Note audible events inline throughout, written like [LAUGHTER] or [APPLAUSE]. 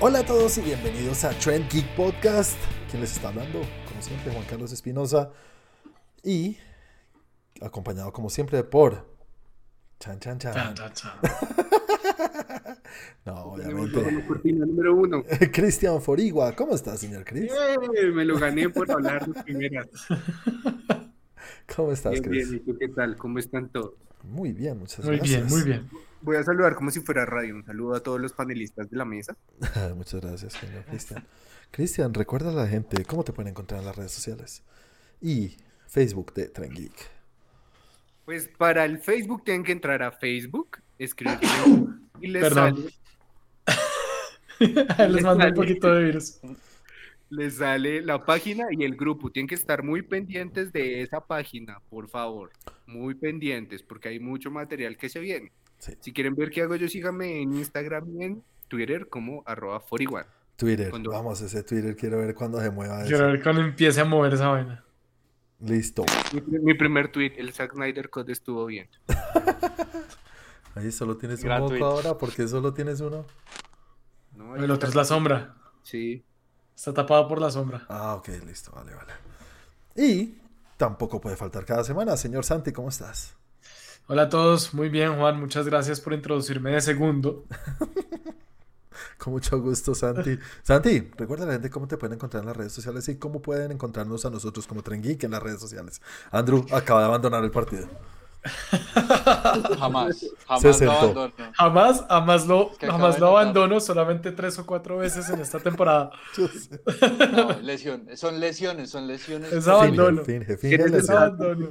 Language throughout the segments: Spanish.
Hola a todos y bienvenidos a Trend Geek Podcast. ¿Quién les está hablando? Como siempre, Juan Carlos Espinosa. Y acompañado como siempre por Chan Chan Chan. Chan, chan, chan. [LAUGHS] No, obviamente. cortina número uno. [LAUGHS] Cristian Forigua, ¿cómo está, señor Chris? ¡Eh! Me lo gané por hablar de primera. [LAUGHS] ¿Cómo estás, Bien, bien. Chris? ¿Y tú qué tal? ¿Cómo están todos? Muy bien, muchas Muy gracias. bien, muy bien. Voy a saludar como si fuera radio. Un saludo a todos los panelistas de la mesa. [LAUGHS] muchas gracias, señor Cristian. Cristian, recuerda a la gente cómo te pueden encontrar en las redes sociales. Y Facebook de Trend Geek. Pues para el Facebook tienen que entrar a Facebook, escribir [COUGHS] y les Perdón. sale, [LAUGHS] Les mando un poquito de virus. les sale la página y el grupo. Tienen que estar muy pendientes de esa página, por favor. Muy pendientes, porque hay mucho material que se viene. Sí. Si quieren ver qué hago yo, síganme en Instagram y en Twitter como arroba 41. Twitter, Cuando- vamos, ese Twitter, quiero ver cuándo se mueva Quiero eso. ver cuando empiece a mover esa vaina. Listo. Mi, mi primer tweet, el Zack Snyder Code estuvo bien. [LAUGHS] Ahí solo tienes un moco ahora, ¿por qué solo tienes uno? El otro es la sombra. Sí. Está tapado por la sombra. Ah, ok, listo, vale, vale. Y tampoco puede faltar cada semana. Señor Santi, ¿cómo estás? Hola a todos, muy bien Juan, muchas gracias por introducirme de segundo. [LAUGHS] Con mucho gusto, Santi. Santi, recuerda a la gente cómo te pueden encontrar en las redes sociales y cómo pueden encontrarnos a nosotros como Tren Geek en las redes sociales. Andrew acaba de abandonar el partido. [LAUGHS] Jamás, Se jamás lo abandono. Jamás, jamás lo, Que jamás abandono, solamente tres o cuatro veces en esta temporada. [LAUGHS] No, lesión. Son lesiones, son lesiones. Es abandono. Finge, finge, ¿Quieres finge Es el lesión. abandono.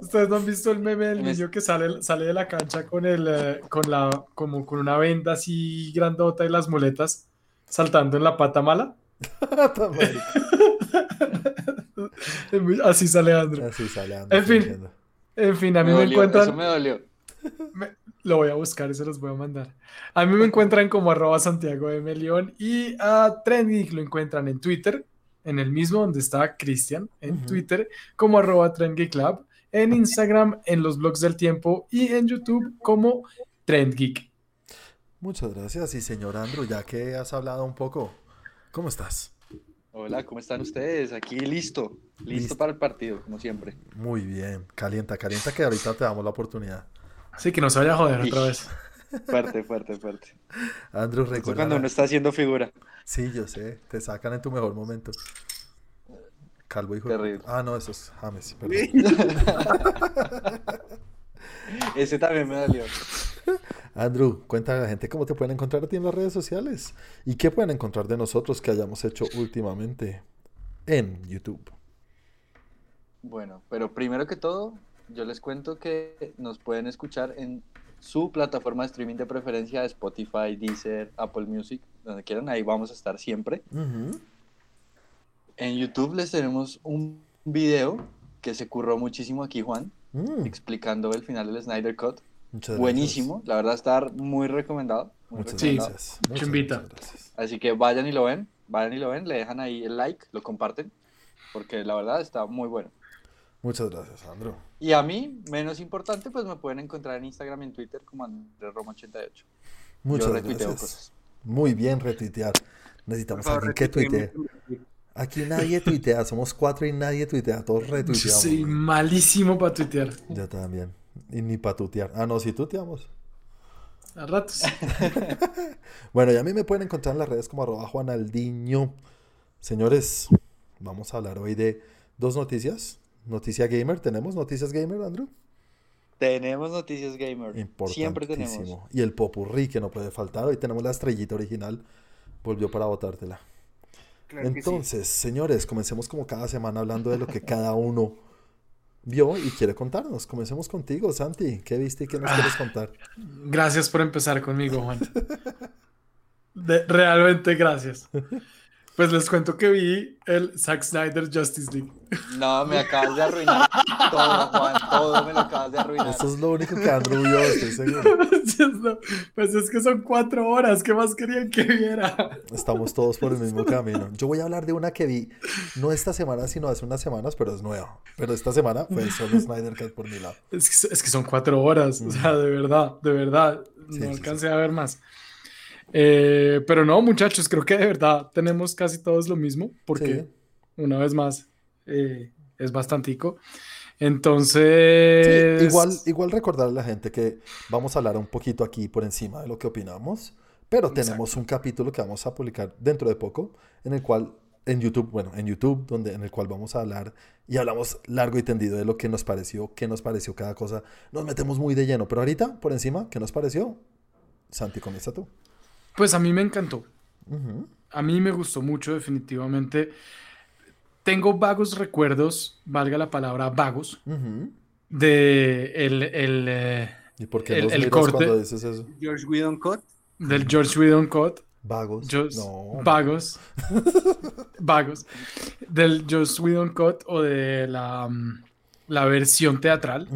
Ustedes no han visto el meme del niño que sale, sale de la cancha con el, eh, con la, como con una venda así grandota y las muletas saltando en la pata mala. [LAUGHS] Así sale Andrew. Así sale Andrew En fin. fingiendo. En fin, a mí Me me, dolió, encuentran. Eso me dolió. me- lo voy a buscar y se los voy a mandar. A mí me encuentran como arroba Santiago de Melión y a Trendgeek lo encuentran en Twitter, en el mismo donde está Cristian, en. Twitter como arroba Trendgeek Lab, en Instagram, en los blogs del tiempo y en YouTube como Trendgeek. Muchas gracias. Y señor Andrew, ya que has hablado un poco, ¿cómo estás? Hola, ¿cómo están ustedes? Aquí listo. Listo, Listo. para el partido, como siempre. Muy bien. Calienta, calienta que ahorita te damos la oportunidad. Así que no se vaya a joder otra vez. Fuerte, fuerte, fuerte. Andrew, Esto recuerda. cuando uno está haciendo figura. Sí, yo sé. Te sacan en tu mejor momento. Calvo hijo. Terrible. Ah, no, eso es James. [LAUGHS] perdón. Ese también me dolió. Andrew, cuéntale a la gente cómo te pueden encontrar a ti en las redes sociales y qué pueden encontrar de nosotros que hayamos hecho últimamente en YouTube. Bueno, pero primero que todo, yo les cuento que nos pueden escuchar en su plataforma de streaming de preferencia, Spotify, Deezer, Apple Music, donde quieran, ahí vamos a estar siempre. En YouTube les tenemos un video que se curró muchísimo aquí, Juan, Mm, explicando el final del Snyder Cut. Muchas Buenísimo, la verdad está muy recomendado. muy Gracias. Muchas recomendado. gracias. Muchas, Chumbita. muchas gracias. Así que vayan y lo ven, vayan y lo ven, le dejan ahí el like, lo comparten, porque la verdad está muy bueno. Muchas gracias, Andrew. Y a mí, menos importante, pues me pueden encontrar en Instagram y en Twitter como AndrésRoma88. Muchas Yo retuiteo gracias. cosas. Muy bien, retuitear. Necesitamos a alguien que tuitee. Aquí nadie tuitea, somos cuatro y nadie tuitea, todos Yo retuiteamos. soy malísimo para tuitear. Yo también. Y ni para tutear. Ah, no, sí tuteamos. A ratos. [LAUGHS] Bueno, y a mí me pueden encontrar en las redes como arroba Juanaldiño. Señores, vamos a hablar hoy de dos noticias. Noticia gamer, ¿tenemos noticias gamer, Andrew? Tenemos noticias gamer. Siempre tenemos. Importantísimo. Y el popurrí que no puede faltar. Hoy tenemos la estrellita original. Volvió para botártela. Claro sí. Entonces, señores, comencemos como cada semana hablando de lo que cada uno vio y quiere contarnos. Comencemos contigo, Santi. ¿Qué viste y qué nos quieres contar? Gracias por empezar conmigo, Juan. De- realmente gracias. Pues les cuento que vi el Zack Snyder Justice League. No, me acabas de arruinar todo, Juan. Todo me lo acabas de arruinar. Esto es lo único que Andrew vio, estoy seguro. [LAUGHS] No, Pues es que son cuatro horas. ¿Qué más querían que viera? Estamos todos por el mismo camino. Yo voy a hablar de una que vi, no esta semana, sino hace unas semanas, pero es nueva. Pero esta semana fue solo [LAUGHS] Snyder Cut por mi lado. Es que, es que son cuatro horas. O sea, de verdad, de verdad. Sí, No sí, alcancé a ver más. Eh, pero no, muchachos, creo que de verdad tenemos casi todos lo mismo, porque una vez más eh, es bastantico. Entonces. igual, igual recordar a la gente que vamos a hablar un poquito aquí por encima de lo que opinamos, pero tenemos un capítulo que vamos a publicar dentro de poco, en el cual, en YouTube, bueno, en YouTube, donde, en el cual vamos a hablar y hablamos largo y tendido de lo que nos pareció, qué nos pareció cada cosa. Nos metemos muy de lleno, pero ahorita, por encima, ¿qué nos pareció? Santi, comienza tú. Pues a mí me encantó. A mí me gustó mucho, definitivamente. Tengo vagos recuerdos, valga la palabra vagos, de el, el, eh, ¿Y por qué el, el corte cuando dices eso? George Whedon Cut. Del George Whedon Cut. Vagos. no. Vagos. [LAUGHS] vagos. Del George Whedon Cut o de la, mm, la versión teatral.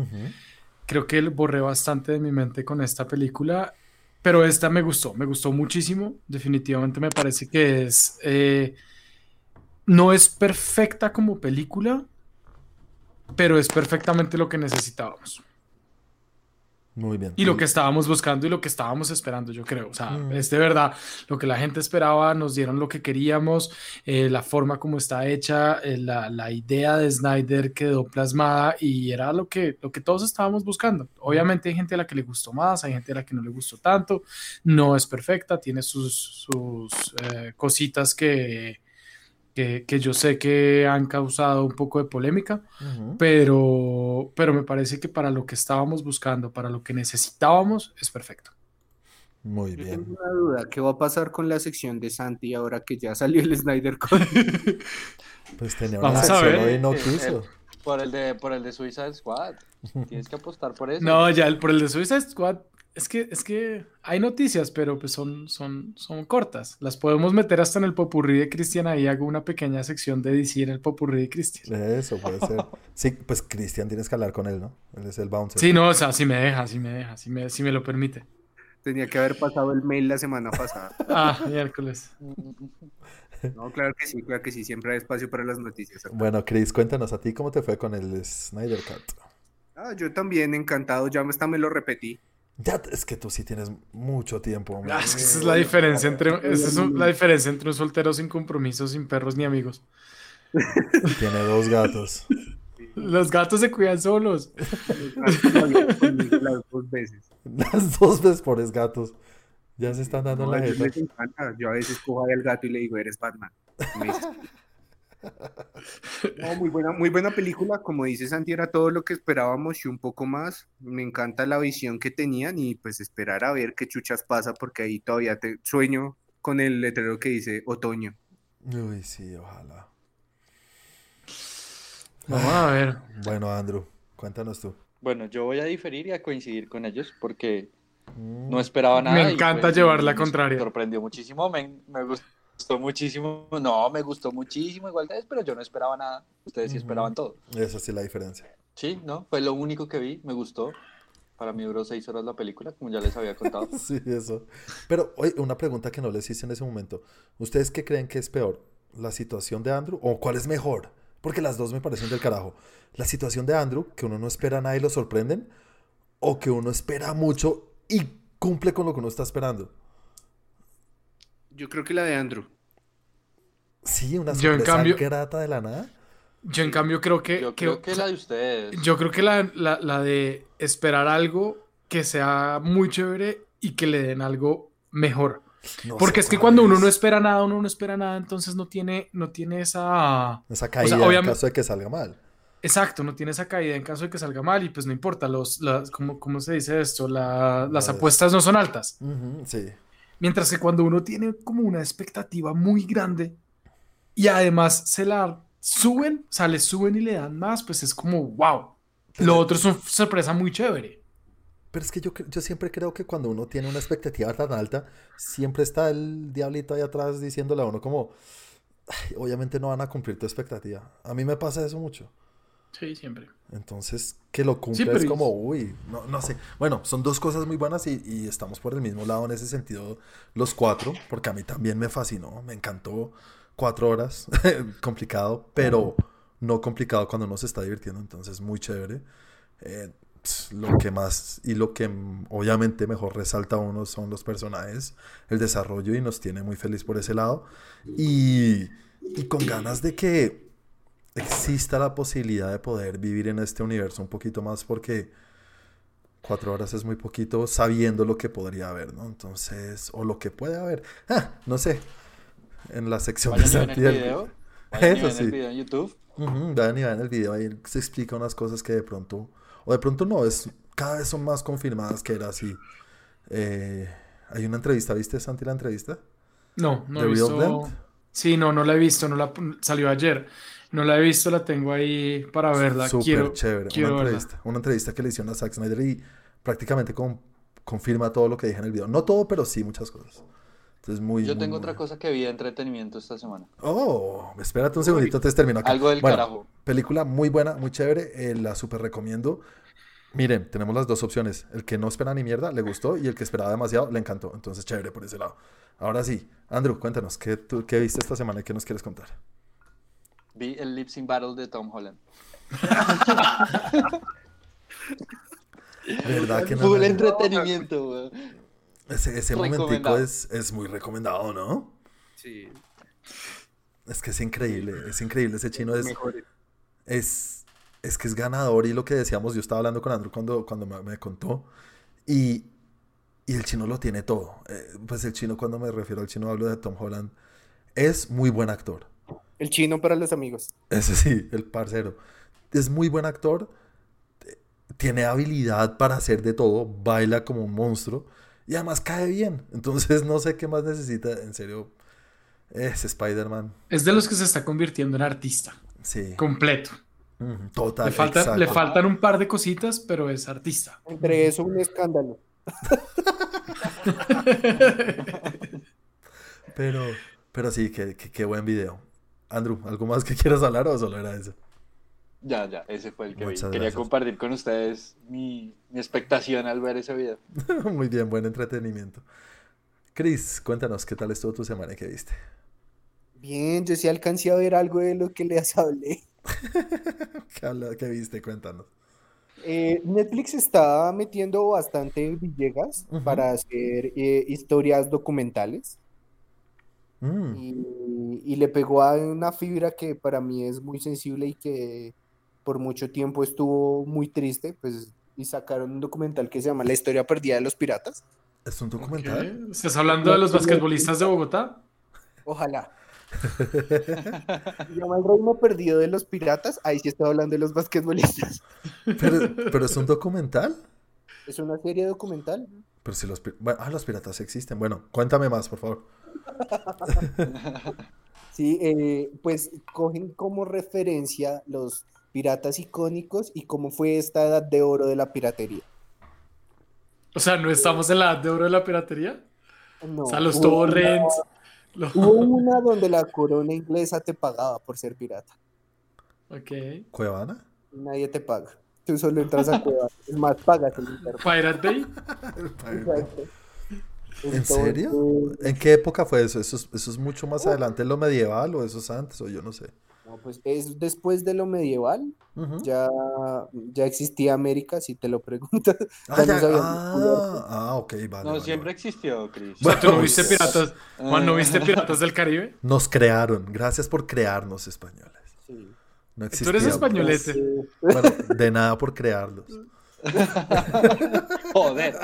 Creo que borré bastante de mi mente con esta película. Pero esta me gustó, me gustó muchísimo. Definitivamente me parece que es eh, no es perfecta como película, pero es perfectamente lo que necesitábamos. Muy bien. Y lo que estábamos buscando y lo que estábamos esperando, yo creo. O sea, mm. es de verdad lo que la gente esperaba, nos dieron lo que queríamos, eh, la forma como está hecha, eh, la, idea de Snyder quedó plasmada y era lo que, lo que todos estábamos buscando. Obviamente hay gente a la que le gustó más, hay gente a la que no le gustó tanto, no es perfecta, tiene sus, sus eh, cositas que, que, yo sé que han causado un poco de polémica, pero, pero me parece que para lo que estábamos buscando, para lo que necesitábamos, es perfecto. Muy bien. tengo una duda, ¿qué va a pasar con la sección de Santi ahora que ya salió el Snyder Code? [LAUGHS] pues tenía una Vamos a ver. no quiso. Por el de, por el de Suicide Squad. Tienes que apostar por eso. No, ya el, por el de Suicide Squad es que, es que hay noticias, pero pues son, son, son cortas. Las podemos meter hasta en el popurrí de Cristian. Ahí hago una pequeña sección de DC en el popurrí de Cristian. Eso puede ser. [LAUGHS] Sí, pues Cristian tienes que hablar con él, ¿no? Él es el bouncer. Sí, no, o sea, si me deja, si me deja, si me, si me lo permite. Tenía que haber pasado el mail la semana pasada. [LAUGHS] ah, miércoles. No, claro que sí, claro que sí. Siempre hay espacio para las noticias. Bueno, Chris, cuéntanos a ti cómo te fue con el Snyder Cut. Ah, yo también encantado. Ya hasta me lo repetí. Ya, es que tú sí tienes mucho tiempo. Ah, esa es la diferencia entre, esa es la diferencia entre un soltero sin compromisos, sin perros ni amigos. Tiene dos gatos. Los gatos se cuidan solos. Las dos veces. Las dos veces por es gatos. Ya se están dando la jeta. Yo a veces cojo al gato y le digo, eres Batman. [LAUGHS] No, muy buena, muy buena película, como dice Santi, era todo lo que esperábamos y un poco más. Me encanta la visión que tenían y pues esperar a ver qué chuchas pasa porque ahí todavía te sueño con el letrero que dice otoño. Uy, sí, ojalá. Vamos a ver. [SIGHS] Bueno, Andrew, cuéntanos tú. Bueno, yo voy a diferir y a coincidir con ellos porque no mm. esperaba nada. Me encanta pues, llevar la contraria. Me sorprendió muchísimo, me, me gustó gustó muchísimo. No, me gustó muchísimo igual de pero yo no esperaba nada. Ustedes sí esperaban todo. Esa sí es la diferencia. Sí, ¿no? Fue lo único que vi, me gustó. Para mí duró seis horas la película, como ya les había contado. [LAUGHS] sí, eso. Pero, oye, una pregunta que no les hice en ese momento. ¿Ustedes qué creen que es peor? ¿La situación de Andrew? ¿O cuál es mejor? Porque las dos me parecen del carajo. ¿La situación de Andrew, que uno no espera nada y lo sorprenden? ¿O que uno espera mucho y cumple con lo que uno está esperando? Yo creo que la de Andrew. Sí, una sorpresa yo en cambio, grata de la nada. Yo en cambio creo que... Yo creo que, la de ustedes. Yo creo que la, la, de esperar algo que sea muy chévere y que le den algo mejor. Porque es que cuando uno no espera nada, uno no espera nada, entonces no tiene, no tiene esa... Esa caída en caso de que salga mal. Exacto, no tiene esa caída en caso de que salga mal y pues no importa, los, las, ¿cómo, ¿cómo, se dice esto? las apuestas no son altas. sí. Mientras que cuando uno tiene como una expectativa muy grande y además se la suben, o sea, le suben y le dan más, pues es como, wow. Lo otro es una sorpresa muy chévere. Pero es que yo, yo siempre creo que cuando uno tiene una expectativa tan alta, siempre está el diablito ahí atrás diciéndole a uno como, obviamente no van a cumplir tu expectativa. A mí me pasa eso mucho. Sí, siempre. Entonces, que lo cumpla es como, uy, no, no sé. Bueno, son dos cosas muy buenas y, y, estamos por el mismo lado en ese sentido los cuatro, porque a mí también me fascinó, me encantó. Cuatro horas, [LAUGHS] complicado, pero no complicado cuando uno se está divirtiendo, entonces muy chévere. Eh, lo que más y lo que obviamente mejor resalta a uno son los personajes, el desarrollo y nos tiene muy feliz por ese lado. Y, y con ganas de que exista la posibilidad de poder vivir en este universo un poquito más porque cuatro horas es muy poquito sabiendo lo que podría haber, ¿no? Entonces, o lo que puede haber. Ah, no sé. En la sección de Santiago. [LAUGHS] Eso sí. el video en YouTube. Uh vayan y vean el video, ahí se explica unas cosas que de pronto, o de pronto no, es cada vez son más confirmadas que era así. Eh, hay una entrevista, ¿viste Santi la entrevista? No, no he visto. Sí, no, no la he visto, no la salió ayer. No la he visto, la tengo ahí para verla. Súper chévere. una, entrevista, una entrevista que le hicieron a Zack Snyder y prácticamente confirma todo lo que dije en el video. No todo, pero sí muchas cosas. Entonces, muy, Yo tengo otra cosa que vi de entretenimiento esta semana. Oh, espérate un segundito, te termino acá. Algo del carajo. Película muy buena, muy chévere, eh, la súper recomiendo. Miren, tenemos las dos opciones. El que no espera ni mierda le gustó y el que esperaba demasiado le encantó. Entonces, chévere por ese lado. Ahora sí, Andrew, cuéntanos, ¿qué, tú, qué viste esta semana y qué nos quieres contar? Vi el Lip Sync Battle de Tom Holland. ¿Verdad que no? Full entretenimiento, Ese, ese momentico es, es muy recomendado, ¿no? Sí. Es que es increíble, es increíble. Ese chino es, es, es que es ganador y lo que decíamos, yo estaba hablando con Andrew cuando, cuando me, contó y, y, el chino lo tiene todo. Eh, pues el chino, cuando me refiero al chino, hablo de Tom Holland, es muy buen actor. El chino para los amigos. Ese sí, el parcero. Es muy buen actor. Tiene habilidad para hacer de todo. Baila como un monstruo. Y además cae bien. Entonces [LAUGHS] no sé qué más necesita. En serio. Es Spider-Man. Es de los que se está convirtiendo en artista. Sí. Completo. total. Le, falta, le faltan un par de cositas, pero es artista. Entre eso, un escándalo. [LAUGHS] pero, pero sí, qué buen video. Andrew, ¿algo más que quieras hablar o solo era eso? Ya, ya, ese fue el que vi. Quería compartir con ustedes mi, expectación al ver ese video. [LAUGHS] Muy bien, buen entretenimiento. Chris, cuéntanos qué tal estuvo tu semana y qué viste. Bien, yo sí alcancé a ver algo de lo que les hablé. [LAUGHS] ¿Qué, viste? Cuéntanos. Eh, Netflix está metiendo bastante Villegas para hacer eh, historias documentales. Mm. Y, le pegó a una fibra que para mí es muy sensible y que por mucho tiempo estuvo muy triste, pues, y sacaron un documental que se llama La historia perdida de los piratas. ¿Es un documental? ¿Estás hablando de los basquetbolistas de Bogotá? Ojalá. se llama El reino perdido de los piratas. Ahí sí estoy hablando de los basquetbolistas. ¿Pero, pero es un documental? Es una serie documental. Pero si los, ah, los piratas existen. Bueno, cuéntame más, por favor. [LAUGHS] sí, eh, pues cogen como referencia los piratas icónicos y cómo fue esta edad de oro de la piratería. O sea, ¿no estamos en la edad de oro de la piratería? No. O sea, los torrents. Hubo [LAUGHS] una donde la corona inglesa te pagaba por ser pirata. Ok. ¿Cuevana? Nadie te paga. Tú solo entras a Cuevana. Es más, pagas el internet. ¿Pirate Bay? [LAUGHS] Exacto. ¿En serio? ¿En qué época fue eso? ¿Eso es, mucho más adelante lo medieval o eso es antes o yo no sé? No, pues es después de lo medieval. ya, ya existía América, si te lo preguntas. [LAUGHS] Ah, ah, ah, ok, vale. No, siempre existió, Chris. Bueno, ¿tú no viste piratas? Juan, ¿no viste [LAUGHS] piratas del Caribe? Nos crearon. Gracias por crearnos, españoles. Sí. No Tú eres españolete. Bueno, de nada por crearlos. [LAUGHS] Joder.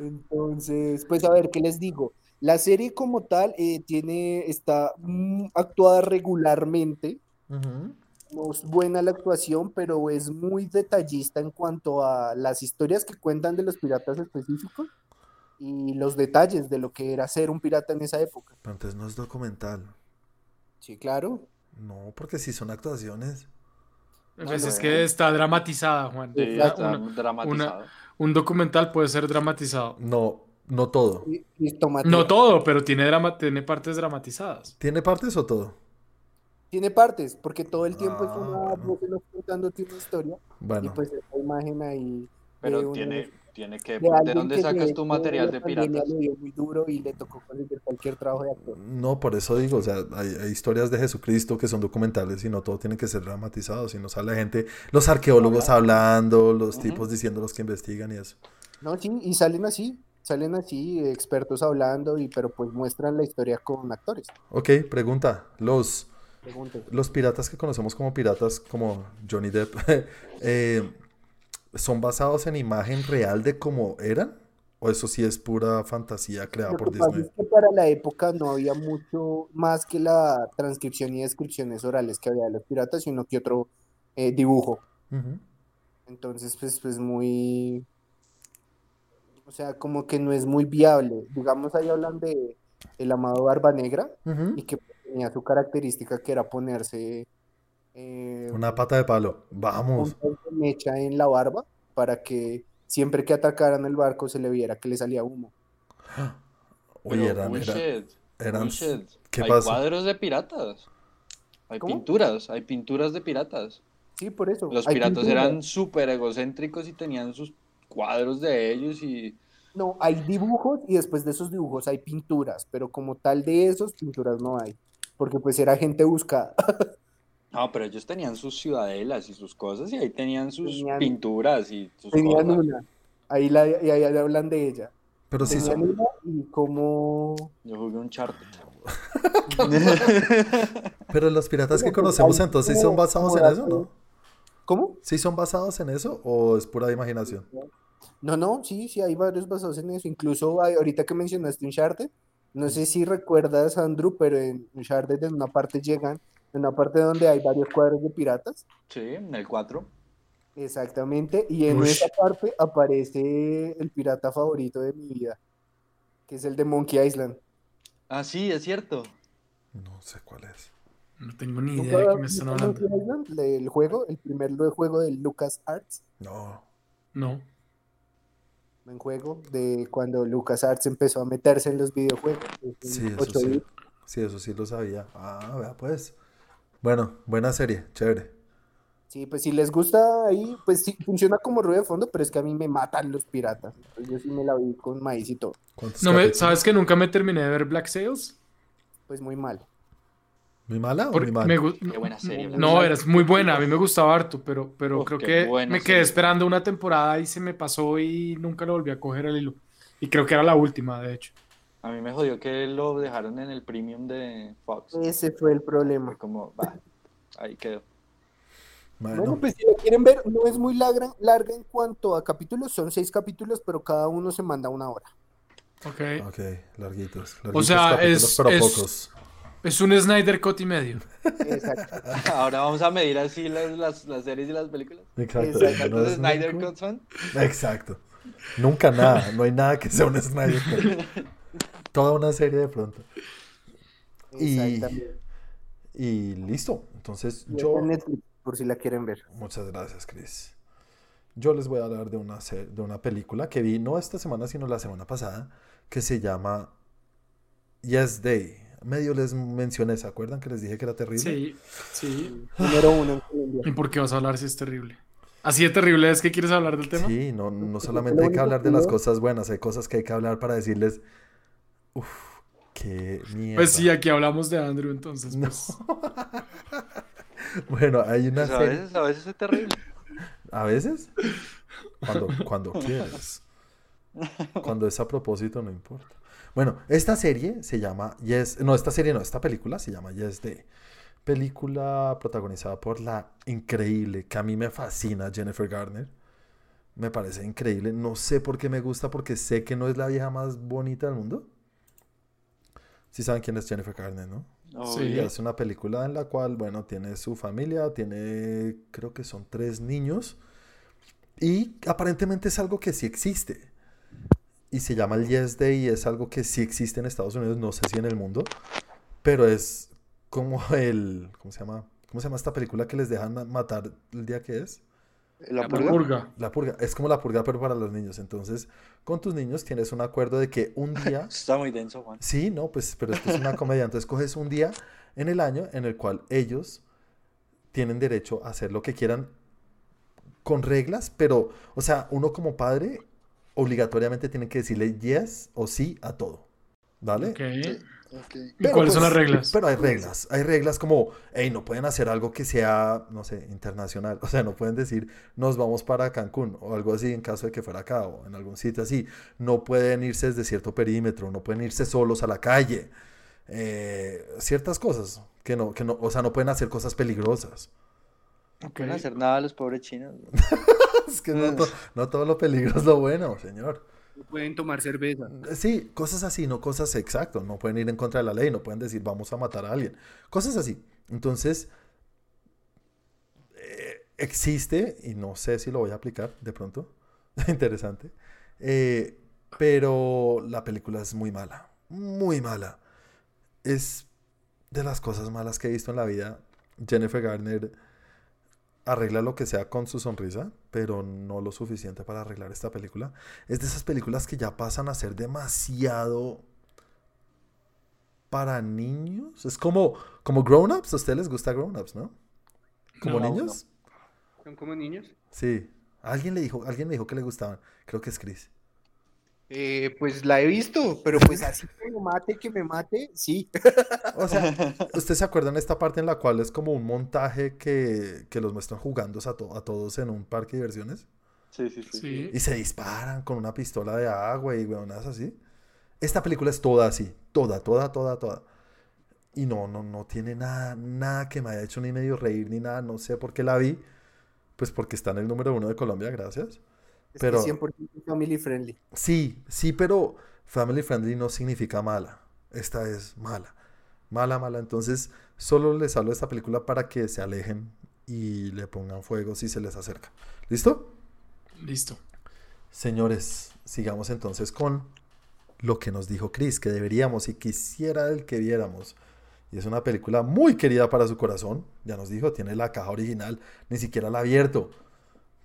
Entonces, pues a ver, ¿qué les digo? La serie como tal eh, tiene, está mm, actuada regularmente. No es buena la actuación, pero es muy detallista en cuanto a las historias que cuentan de los piratas específicos y los detalles de lo que era ser un pirata en esa época. Pero entonces no es documental. Sí, claro. No, porque si son actuaciones. Pues es que está dramatizada, Juan. Sí, está dramatizada un documental puede ser dramatizado. No, no todo. No todo, pero tiene, drama, tiene partes dramatizadas. ¿Tiene partes o todo? Tiene partes, porque todo el tiempo es una ah, voz contándote una historia. Bueno. Y pues esa imagen ahí. Pero tiene, Tiene que... De ¿De dónde que sacas tu material la de piratas? muy duro y le tocó cualquier trabajo de actor. No, por eso digo, o sea, hay, hay historias de Jesucristo que son documentales y no todo tiene que ser dramatizado, sino sale gente, los arqueólogos hablando, los tipos diciendo los que investigan y eso. No, sí, y salen así, salen así, expertos hablando, y pero pues muestran la historia con actores. Ok, pregunta, los, los piratas que conocemos como piratas, como Johnny Depp, [LAUGHS] eh, ¿son basados en imagen real de cómo eran? ¿O eso sí es pura fantasía creada Lo por que pasa Disney? es que para la época no había mucho más que la transcripción y descripciones orales que había de los piratas, sino que otro eh, dibujo. Entonces, pues, pues muy, o sea, como que no es muy viable. Digamos, ahí hablan de el amado Barba Negra y que tenía su característica que era ponerse eh, Una pata de palo. Vamos. de mecha en la barba para que siempre que atacaran el barco se le viera que le salía humo. [GASPS] Oye, Pero eran, eran, eran-. ¿Qué Hay pasa? cuadros de piratas. Hay ¿Cómo? pinturas, hay pinturas de piratas. Sí, por eso. Los piratas eran súper egocéntricos y tenían sus cuadros de ellos y... No, hay dibujos y después de esos dibujos hay pinturas, pero como tal de esos, pinturas no hay. Porque pues era gente buscada. [LAUGHS] No, pero ellos tenían sus ciudadelas y sus cosas y ahí tenían sus Tenían- pinturas y sus Tenían cosas. una. Ahí, la, y ahí hablan de ella. Pero sí son. una y como... Yo jugué un chart. [LAUGHS] Pero los piratas que conocemos hay entonces ¿sí son basados en eso, ¿no? ¿Cómo? ¿Sí son basados en eso o es pura imaginación? No, no, sí, sí, hay varios basados en eso. Incluso hay- ahorita que mencionaste Uncharted, no sé si recuerdas, Andrew, pero en Uncharted en una parte llegan, en una parte donde hay varios cuadros de piratas, Sí, en el 4. exactamente, y en esa parte aparece el pirata favorito de mi vida, que es el de Monkey Island. Ah, sí, es cierto. No sé cuál es. No tengo ni ¿Nunca idea de qué me están Monkey hablando. Island? El juego, el primer juego de Lucas Arts, No. No. un juego de cuando Lucas Arts empezó a meterse en los videojuegos. en Sí, eso 8 sí. Sí, eso sí lo sabía. Ah, vea pues. Bueno, buena serie, chévere. Sí, pues si les gusta ahí, pues sí, funciona como ruido de fondo, pero es que a mí me matan los piratas. Yo sí me la vi con maíz y todo. ¿Cuántos No me? ¿Sabes que nunca me terminé de ver Black Sails? Pues muy mal. ¿Muy mala o Porque muy mala? Qué buena serie, Black No, era muy buena, a mí me gustaba harto, pero, pero creo que me quedé serie. esperando una temporada y se me pasó y nunca lo volví a coger el hilo. Y creo que era la última, de hecho. A mí me jodió que lo dejaron en el premium de Fox. Ese fue el problema. Fue como, va, ahí quedó. Bueno, Bueno, pues si lo quieren ver, no es muy larga, larga en cuanto a capítulos, son seis capítulos, pero cada uno se manda una hora. Ok. ok, larguitos. O sea, es- pero es- pocos. Es un Snyder Cut y medio. Exacto. [LAUGHS] Ahora vamos a medir así las, las, las series y las películas. Exacto. Exacto. ¿no ¿Cuántos es Snyder nunca? Cuts son? Exacto. Nunca nada, no hay nada que sea un Snyder Cut. [LAUGHS] Toda una serie de pronto. Y, Exactamente. y listo. Entonces Y yo... en Netflix, por si la quieren ver. Muchas gracias, Chris. Yo les voy a hablar de una, se- de una película que vi no esta semana, sino la semana pasada, que se llama Yes Day. Medio les mencioné, ¿se acuerdan que les dije que era terrible? Sí, sí. Número uno. ¿Y por qué vas a hablar si es terrible? ¿Así de terrible es que quieres hablar del tema? Sí, no, no Porque solamente hay que hablar de las cosas buenas, hay cosas que hay que hablar para decirles, uff, qué mierda. Pues sí, aquí hablamos de Andrew, entonces. No. Pues, [LAUGHS] Bueno, hay una Pues a serie. veces, a veces es terrible. [LAUGHS] ¿A veces? Cuando, cuando quieres. Cuando es a propósito, no importa. Bueno, esta serie se llama Yes. No, esta serie no, esta película se llama Yes Day. Película protagonizada por la increíble, que a mí me fascina, Jennifer Garner. Me parece increíble. No sé por qué me gusta, porque sé que no es la vieja más bonita del mundo. Sí saben quién es Jennifer Garner, ¿no? Sí. Y es una película en la cual, bueno, tiene su familia, tiene, creo que son tres niños, y aparentemente es algo que sí existe. Y se llama el Yes Day y es algo que sí existe en Estados Unidos, no sé si en el mundo, pero es como el, ¿cómo se llama? ¿Cómo se llama esta película que les dejan matar el día que es? ¿La la purga? purga. La purga, es como la purga, pero para los niños. Entonces, con tus niños tienes un acuerdo de que un día [LAUGHS] Está muy denso, Juan. Sí, no, pues, pero esto es una comedia. Entonces coges un día en el año en el cual ellos tienen derecho a hacer lo que quieran con reglas, pero, o sea, uno como padre obligatoriamente tienen que decirle yes o sí a todo. ¿Vale? Ok. ¿Y Pero, cuáles son pues, las reglas? Pero hay reglas, hay reglas como, hey, no pueden hacer algo que sea, no sé, internacional. [LAUGHS] O sea, no pueden decir, nos vamos para Cancún o algo así en caso de que fuera acá o en algún sitio así. No pueden irse desde cierto perímetro, no pueden irse solos a la calle. Eh, ciertas cosas que no, que no, o sea, no pueden hacer cosas peligrosas. No pueden hacer nada los pobres chinos. [LAUGHS] Es que no, to- no todo lo peligro es lo bueno, señor. Pueden tomar cerveza. Sí, cosas así, no cosas exacto. No pueden ir en contra de la ley, no pueden decir vamos a matar a alguien. Cosas así. Entonces, eh, existe, y no sé si lo voy a aplicar de pronto. [LAUGHS] Interesante. eh, pero la película es muy mala. Muy mala. Es de las cosas malas que he visto en la vida. Jennifer Garner arregla lo que sea con su sonrisa, pero no lo suficiente para arreglar esta película. Es de esas películas que ya pasan a ser demasiado para niños. Es como, como Grown Ups. ¿A ustedes les gusta Grown Ups, no? ¿Como No, niños? ¿Son como niños? Sí. Alguien le dijo, alguien me dijo que le gustaban. Creo que es Chris. Eh, pues la he visto, pero pues así que me mate, que me mate, sí. [LAUGHS] O sea, [LAUGHS] ¿ustedes se acuerdan de esta parte en la cual es como un montaje que, que los muestran jugando a, to- a todos en un parque de diversiones? Sí, sí, sí. Sí. Y se disparan con una pistola de agua y weonas así. Esta película es toda así. Toda, toda, toda, toda. Y no, no, no tiene nada, nada que me haya hecho ni medio reír ni nada. No sé por qué la vi. Pues porque está en el número uno de Colombia, gracias. Es Pero- que 100% family friendly. Sí, sí, pero family friendly no significa mala. Esta es mala. Mala, mala. Entonces, solo les hablo de esta película para que se alejen y le pongan fuego si se les acerca. ¿Listo? Listo. Señores, sigamos entonces con lo que nos dijo Chris, que deberíamos y quisiera el que viéramos. Y es una película muy querida para su corazón. Ya nos dijo, tiene la caja original, ni siquiera la ha abierto.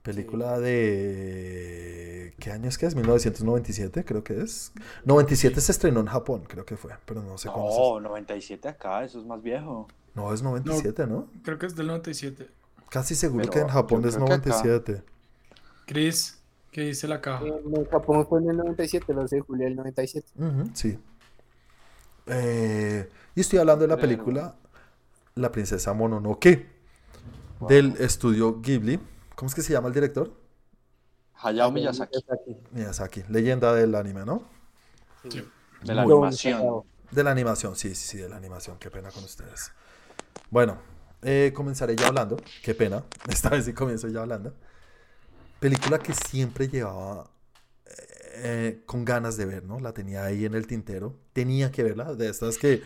Película de... ¿Qué año es que es? 1997, creo que es. 97 se estrenó en Japón, creo que fue, pero no sé cuándo. No, 97 acá, eso es más viejo. No, es 97, ¿no? Creo que es del 97. Casi seguro Pero que en Japón es creo que acá- 97. Chris, ¿qué dice la caja? En Japón fue en el 97, el 11 de julio del 97. Ujú, sí. Eh, y estoy hablando de la película La princesa Mononoke del estudio Ghibli. ¿Cómo es que se llama el director? Hayao Miyazaki, Miyazaki, leyenda del anime, ¿no? Sí. de la Muy animación. De la animación, sí, sí, sí, de la animación. Qué pena con ustedes. Bueno, eh, comenzaré ya hablando. Qué pena. [LAUGHS] Esta vez sí comienzo ya hablando. Película que siempre llevaba eh, con ganas de ver, ¿no? La tenía ahí en el tintero. Tenía que verla. De estas que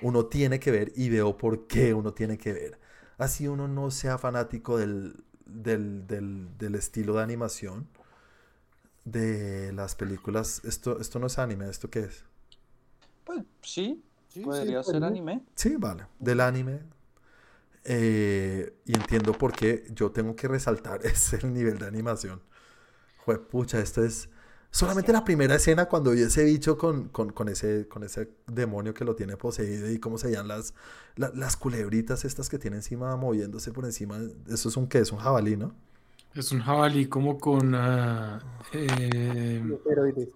uno tiene que ver y veo por qué uno tiene que ver. Así uno no sea fanático del, del, del, del estilo de animación de las películas. Esto, esto no es anime, ¿esto qué es? Pues sí, Sí, podría sí, ser pues, anime. Sí, vale. Del anime. Eh, y entiendo por qué yo tengo que resaltar [LAUGHS] es el nivel de animación. Jue pucha, esto es solamente la primera escena cuando vi ese bicho con, con, con ese, con ese demonio que lo tiene poseído y cómo se llaman las, la- las culebritas estas que tiene encima moviéndose por encima. Eso es un qué, es un jabalí, ¿no? Es un jabalí como con... eh, Esteroides.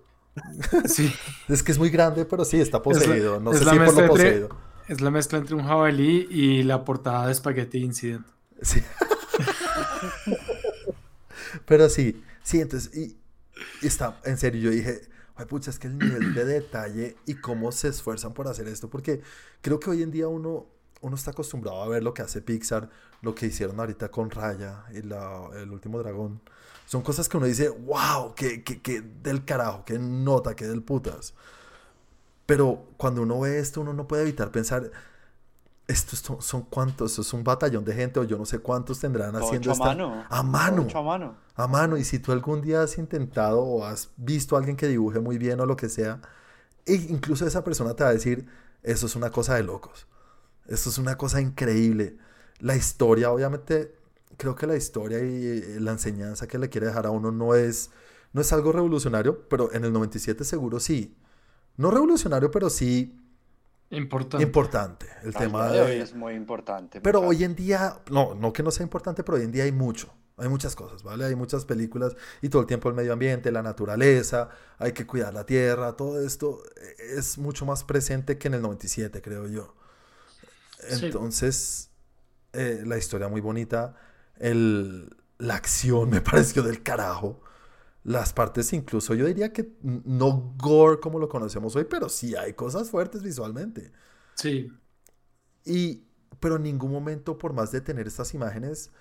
sí, [LAUGHS] Es que es muy grande, pero sí, está la- poseído. no es sé la si por mezcla lo entre- poseído. es la mezcla entre un jabalí y la portada de Spaghetti Incident. Sí. [LAUGHS] Pero sí, sí, entonces, y, y está, en serio, yo dije, ay, pucha, es que el nivel de detalle y cómo se esfuerzan por hacer esto, porque creo que hoy en día uno, uno está acostumbrado a ver lo que hace Pixar, lo que hicieron ahorita con Raya y la, el último dragón. Son cosas que uno dice, wow, que, que, que del carajo, que nota, que del putas. Pero cuando uno ve esto, uno no puede evitar pensar, estos son, son cuántos, es un batallón de gente o yo no sé cuántos tendrán Todo haciendo hecho a mano. a mano, a mano. a mano. Y si tú algún día has intentado o has visto a alguien que dibuje muy bien o lo que sea, e incluso esa persona te va a decir, eso es una cosa de locos. Eso es una cosa increíble. La historia, obviamente, creo que la historia y eh, la enseñanza que le quiere dejar a uno no es, no es algo revolucionario, pero en el 97 seguro sí. No revolucionario, pero sí Importante. importante. El Al tema día de hoy es muy importante. Pero hoy en día, no, no que no sea importante, pero hoy en día hay mucho. Hay muchas cosas, ¿vale? Hay muchas películas y todo el tiempo el medio ambiente, la naturaleza, hay que cuidar la tierra, todo esto es mucho más presente que en el 97, creo yo. Entonces, eh, la historia muy bonita, el, la acción [LAUGHS] me pareció del carajo. Las partes incluso, yo diría que no gore como lo conocemos hoy, pero sí hay cosas fuertes visualmente. Sí. Y, pero en ningún momento, por más de tener estas imágenes,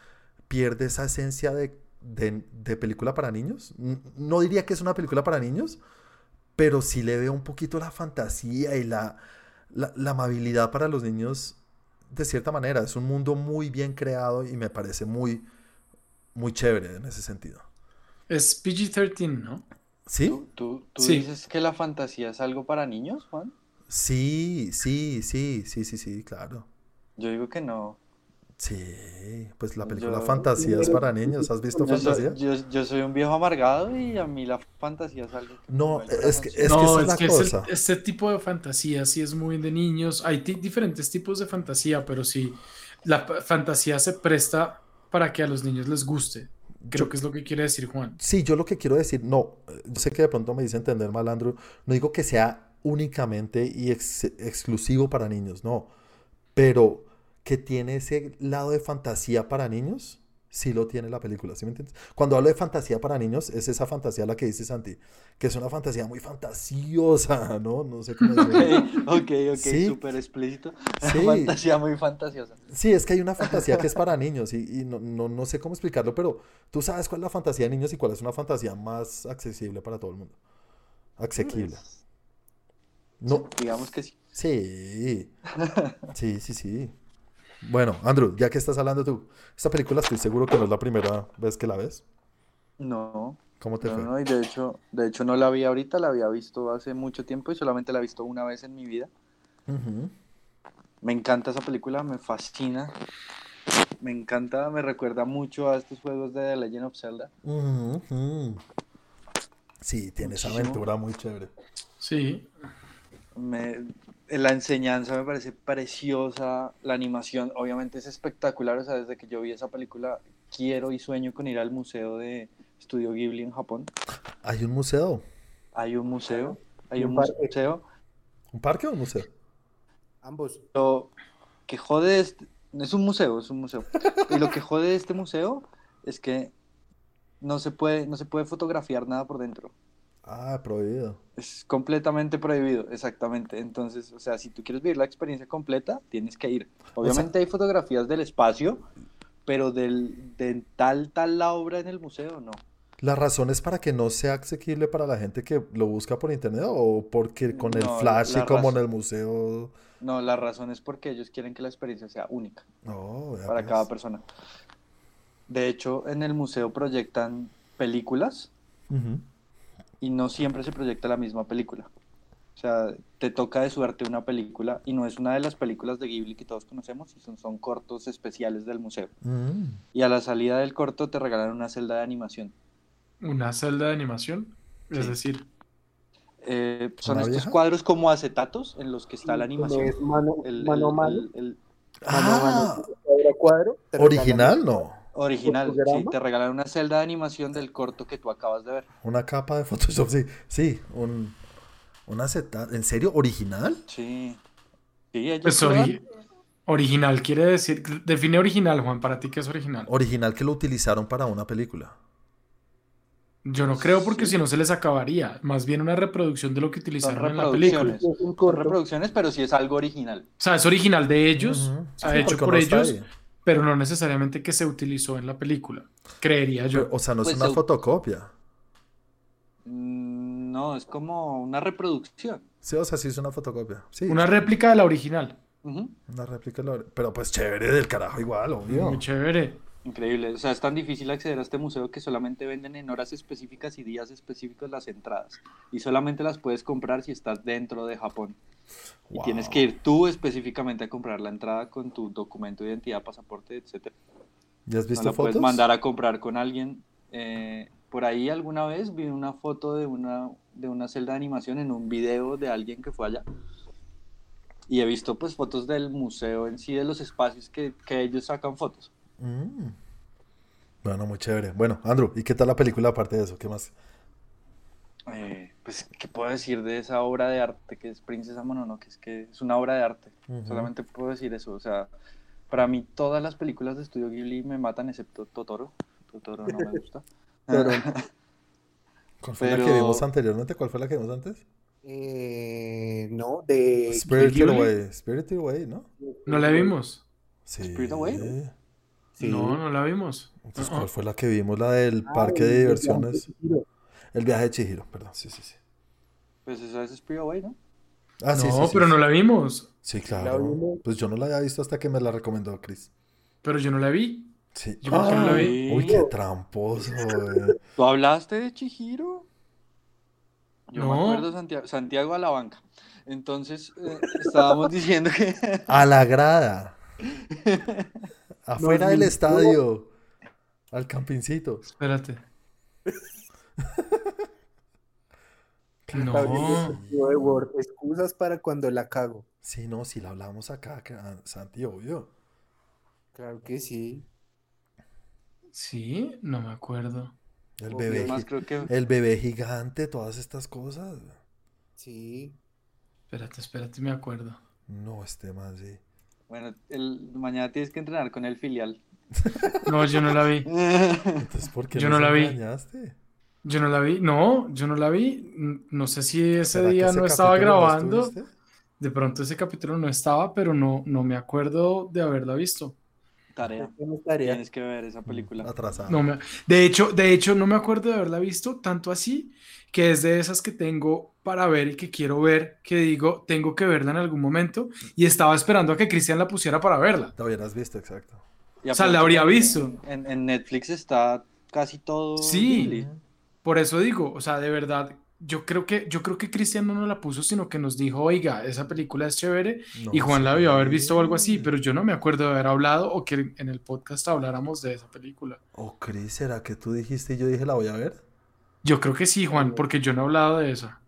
pierde esa esencia de, de, película para niños. No diría que es una película para niños, pero sí le veo un poquito la fantasía y la, la, amabilidad para los niños de cierta manera. Es un mundo muy bien creado y me parece muy, muy chévere en ese sentido. Es PG-13, ¿no? ¿Sí? ¿Tú, dices que la fantasía es algo para niños, Juan? Sí, sí, sí, sí, sí, sí, claro. Yo digo que no. Sí, pues la película Fantasía es para niños. ¿Has visto Fantasía? yo, soy un viejo amargado y a mí la fantasía es algo. No, es que es, no, es, que este tipo de fantasía sí es muy de niños. Hay diferentes tipos de fantasía, pero sí, la fantasía se presta para que a los niños les guste. Creo que es lo que quiere decir Juan. Sí, yo lo que quiero decir, no, yo sé que de pronto me dice entender mal, Andrew. No digo que sea únicamente y exclusivo para niños, no. Pero que tiene ese lado de fantasía para niños, sí lo tiene la película, ¿sí me entiendes? Cuando hablo de fantasía para niños, es esa fantasía la que dice Santi, que es una fantasía muy fantasiosa, [LAUGHS] ¿no? No sé cómo decirlo. [LAUGHS] ok, ok, súper explícito. [LAUGHS] Sí. Fantasía muy fantasiosa. Sí, es que hay una fantasía que es para niños y, no, no, no, sé cómo explicarlo, pero tú sabes cuál es la fantasía de niños y cuál es una fantasía más accesible para todo el mundo. Asequible. Pues, no. digamos que sí. Sí. Sí, sí, sí. Bueno, Andrew, ya que estás hablando tú, esta película estoy seguro que no es la primera vez que la ves. No. ¿Cómo te fue? No, y de hecho, de hecho no la vi ahorita, la había visto hace mucho tiempo y solamente la he visto una vez en mi vida. Me encanta esa película, me fascina. Me encanta, me recuerda mucho a estos juegos de The Legend of Zelda. Sí, tiene esa aventura muy chévere. Sí. Me, la enseñanza me parece preciosa, la animación obviamente es espectacular, o sea, desde que yo vi esa película quiero y sueño con ir al museo de Estudio Ghibli en Japón. ¿Hay un museo? Hay un museo, hay un, museo. ¿Un parque o un museo? Ambos. Lo que jode es, es un museo, es un museo. y lo que jode de este museo es que no se puede, no se puede fotografiar nada por dentro. Ah, prohibido. Es completamente prohibido, exactamente. Entonces, o sea, si tú quieres vivir la experiencia completa, tienes que ir. Obviamente hay fotografías del espacio, pero del, de tal, tal la obra en el museo, no. ¿La razón es para que no sea asequible para la gente que lo busca por internet o porque con el flash y como en el museo? No, la razón es porque ellos quieren que la experiencia sea única oh, para pues. cada persona. De hecho, en el museo proyectan películas y no siempre se proyecta la misma película. O sea, te toca de suerte una película y no es una de las películas de Ghibli que todos conocemos, son, son cortos especiales del museo. Mm. Y a la salida del corto te regalan una celda de animación. ¿Una celda de animación? Es decir... Eh, son estos cuadros como acetatos en los que está la animación. mano, el, mano, mano. ah, cuadro, ¿Original? No. Original, sí, te regalan una celda de animación del corto que tú acabas de ver. Una capa de Photoshop, sí, sí, un, una ¿En serio? ¿Original? Sí. Sí, pues original quiere decir, define original, Juan, para ti qué es original. Original que lo utilizaron para una película. Yo no creo porque si no se les acabaría. Más bien una reproducción de lo que utilizaron en la película. Son reproducciones, pero sí es algo original. O sea, es original de ellos, sea, hecho por ellos pero no necesariamente que se utilizó en la película, creería yo. o sea, no es pues una fotocopia. Mm, no, es como una reproducción. Sí, o sea, sí es una fotocopia. Sí. Una réplica de la original. Una réplica de la Pero pues chévere del carajo igual, obvio. Muy chévere. Increíble. O sea, es tan difícil acceder a este museo que solamente venden en horas específicas y días específicos las entradas. Y solamente las puedes comprar si estás dentro de Japón. Y tienes que ir tú específicamente a comprar la entrada con tu documento de identidad, pasaporte, etc. ¿Ya has visto no la puedes mandar a comprar con alguien. Eh, por ahí alguna vez vi una foto de una, de una celda de animación en un video de alguien que fue allá. Y he visto pues fotos del museo en sí, de los espacios que, que ellos sacan fotos. Mm. Bueno, muy chévere. Bueno, Andrew, ¿y qué tal la película aparte de eso? ¿Qué más? Eh, pues, ¿qué puedo decir de esa obra de arte que es Princesa Mononoke? Es que es una obra de arte. Ujú. Solamente puedo decir eso. O sea, para mí todas las películas de Estudio Ghibli me matan excepto Totoro. Totoro no me gusta. [LAUGHS] Pero, [LAUGHS] ¿Cuál fue la que Pero- vimos anteriormente? ¿Cuál fue la que vimos antes? eh, no, de Spirited? Away. Spirited Away, ¿no? ¿No la vimos? Sí. Spirit Away? Sí. No, no la vimos. Entonces, Uh-uh. ¿cuál fue la que vimos? La del Ah, parque de diversiones. El viaje de Chihiro, perdón. Sí, sí, sí. Pues esa es Spirit Away, ¿no? Ah, sí, no, sí, sí, pero sí. no la vimos. Sí, La claro. vimos. Pues yo no la había visto hasta que me la recomendó Chris. Pero yo no la vi. Sí. Yo no la vi. Uy, qué tramposo, [LAUGHS] güey. ¿Tú hablaste de Chihiro? Yo me No. acuerdo Santiago, Santiago a la banca. Entonces, eh, estábamos [LAUGHS] diciendo que... A la grada. [LAUGHS] Afuera del estadio. Al campincito. Espérate. [LAUGHS] No. de Word, Excusas para cuando la cago. Sí, no, si la hablamos acá, que- ah, Santi, obvio. Claro que sí. Sí, no me acuerdo. El Obvio. bebé, creo que... el bebé gigante, todas estas cosas. Sí. Espérate, espérate, me acuerdo. No, este más, sí. Bueno, el... mañana tienes que entrenar con el filial. [LAUGHS] No, yo no la vi. Entonces, ¿por qué Yo no la vi. engañaste? Yo no la vi. No, yo no la vi. No sé si ese ¿Será que día ese no estaba no grabando. estuviste? De pronto ese capítulo no estaba, pero no, no me acuerdo de haberla visto. Tarea. Tienes que ver esa película. No me- de hecho, de hecho, no me acuerdo de haberla visto, tanto así que es de esas que tengo para ver y que quiero ver, que digo, tengo que verla en algún momento y estaba esperando a que Cristian la pusiera para verla. Lo hubieras visto, exacto. Y O sea, la habría visto. En, en Netflix está casi todo Sí. Por eso digo, o sea, de verdad, yo creo que, yo creo que Cristian no nos la puso, sino que nos dijo, oiga, esa película es chévere No y Juan la debió haber visto o algo así, pero yo no me acuerdo de haber hablado o que en el podcast habláramos de esa película. Oh, Cris, ¿será que tú dijiste y yo dije la voy a ver? Yo creo que sí, Juan, porque yo no he hablado de esa.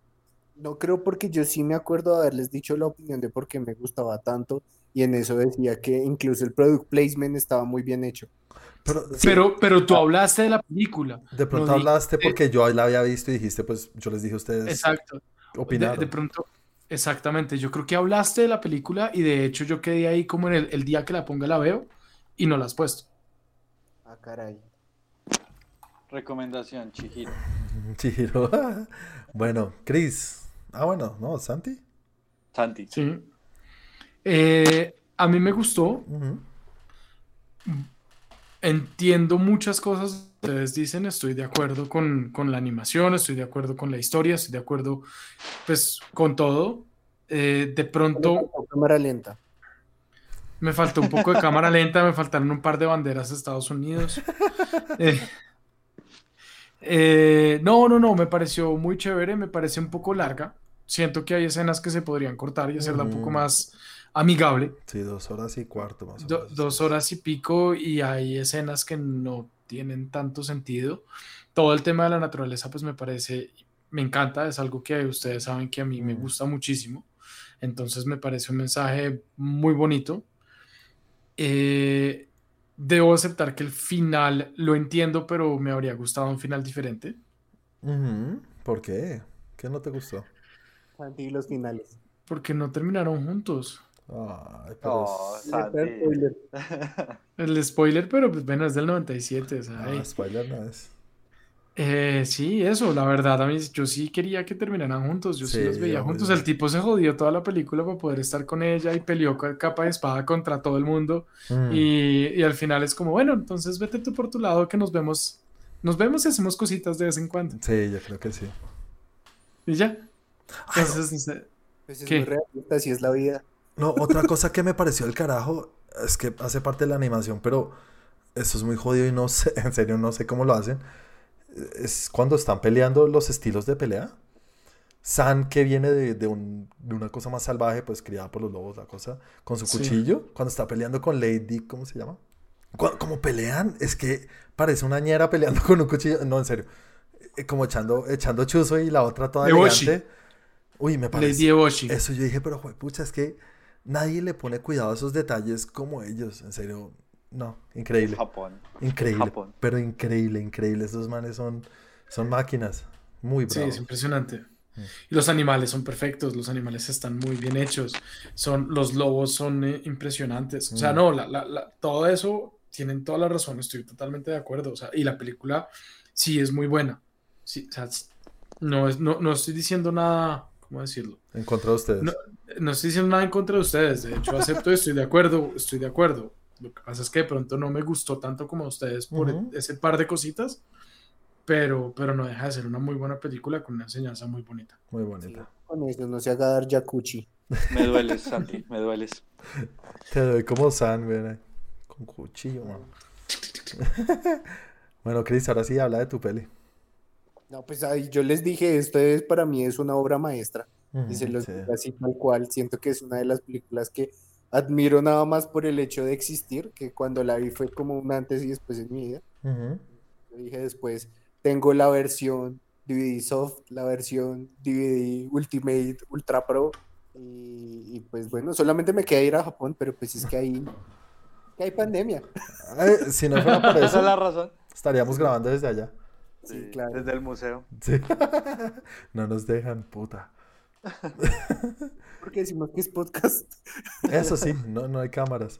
No creo porque yo sí me acuerdo de haberles dicho la opinión de por qué me gustaba tanto y en eso decía que incluso el product placement estaba muy bien hecho. Pero, Pero, pero tú hablaste de la película. de pronto no hablaste porque yo la había visto y dijiste, pues yo les dije a ustedes Exacto. De, opinar. de pronto, exactamente. Yo creo que hablaste de la película y de hecho yo quedé ahí como en el, el día que la ponga la veo y no la has puesto. Ah, caray. Recomendación, Chihiro. [LAUGHS] Chihiro. [LAUGHS] bueno, Cris. Ah, bueno, no, Santi. Santi. Sí. Eh, a mí me gustó. Ujú. Entiendo muchas cosas que ustedes dicen, estoy de acuerdo con, con la animación, estoy de acuerdo con la historia, estoy de acuerdo pues con todo. Eh, de pronto Cámara lenta. me faltó un poco de cámara lenta, me faltaron un par de banderas de Estados Unidos. [LAUGHS] Eh, eh, no, no, no, me pareció muy chévere, me parece un poco larga. Siento que hay escenas que se podrían cortar y hacerla un poco Ujú. más amigable. Sí, dos horas y cuarto más o Do- menos. dos horas y pico y hay escenas que no tienen tanto sentido. Todo el tema de la naturaleza pues me parece, me encanta, es algo que ustedes saben que a mí me gusta muchísimo. Entonces me parece un mensaje muy bonito. Eh, debo aceptar que el final lo entiendo, pero me habría gustado un final diferente. ¿Por qué? ¿Qué no te gustó? Los finales. Porque no terminaron juntos. Ay, pero Oh, es- Santi. Spoiler. [LAUGHS] El spoiler, pero pues bueno, es del 97. o sea, Ah, spoiler no es. Eh, sí, eso, la verdad, a mí yo sí quería que terminaran juntos, yo sí, Sí, los veía juntos, el tipo se jodió toda la película para poder estar con ella y peleó con capa de espada contra todo el mundo Mm. y, y al final es como, bueno, entonces vete tú por tu lado que nos vemos, nos vemos y hacemos cositas de vez en cuando Sí, yo creo que sí. y ya. Ay, Entonces, no sé, Pues es ¿Qué? muy realista, así es la vida. No, otra cosa que me pareció el carajo es que hace parte de la animación, pero eso es muy jodido y no sé, [LAUGHS] en serio no sé cómo lo hacen. Es cuando están peleando los estilos de pelea. San, que viene de, de un- de una cosa más salvaje, pues criada por los lobos, la cosa, con su Sí. cuchillo, cuando está peleando con Lady, ¿cómo se llama? Cu- Como pelean, es que parece una ñera peleando [LAUGHS] con un cuchillo. No, en serio. Eh, Como echando, echando chuzo y la otra toda Eboshi. elegante. Uy, me parece. Lady Eboshi. Eso yo dije, pero pucha, es que nadie le pone cuidado a esos detalles como ellos, en serio. No, increíble. Japón. Increíble. Japón. Pero increíble, increíble. Estos manes son, son máquinas. Muy Sí, bravos. es impresionante. Mm. Y los animales son perfectos, los animales están muy bien hechos, son, los lobos son eh, impresionantes. O sea, Mm. no, la- la- la- todo eso tienen toda la razón, estoy totalmente de acuerdo. O sea, y la película sí es muy buena. Sí, o sea, s- no, es, no, no estoy diciendo nada, ¿cómo decirlo? En contra de ustedes. No, no estoy diciendo nada en contra de ustedes, de hecho acepto y estoy de acuerdo, estoy de acuerdo. Lo que pasa es que de pronto no me gustó tanto como a ustedes por ese par de cositas, pero, pero no deja de ser una muy buena película con una enseñanza muy bonita. Muy Sí, bonita. con eso no se haga dar Yakuchi. Me dueles, Santi, me dueles. [LAUGHS] Te doy como San, güey. Con cuchillo, mano. [LAUGHS] bueno, Chris, ahora sí habla de tu peli. No, pues ahí yo les dije, esto es para mí es una obra maestra. Y se los sí. digo así tal cual. Siento que es una de las películas que admiro nada más por el hecho de existir, que cuando la vi fue como un antes y después en mi vida. Yo dije después, tengo la versión DVD soft, la versión DVD Ultimate Ultra Pro. Y, y, pues bueno, solamente me queda ir a Japón, pero pues es que hay, que hay pandemia. Ay, si no fuera por [LAUGHS] Esa es eso, la razón. estaríamos grabando desde allá. Sí, claro. Desde el museo. Sí. [LAUGHS] No nos dejan, puta. [LAUGHS] Porque decimos que es podcast. Eso sí, no, no hay cámaras.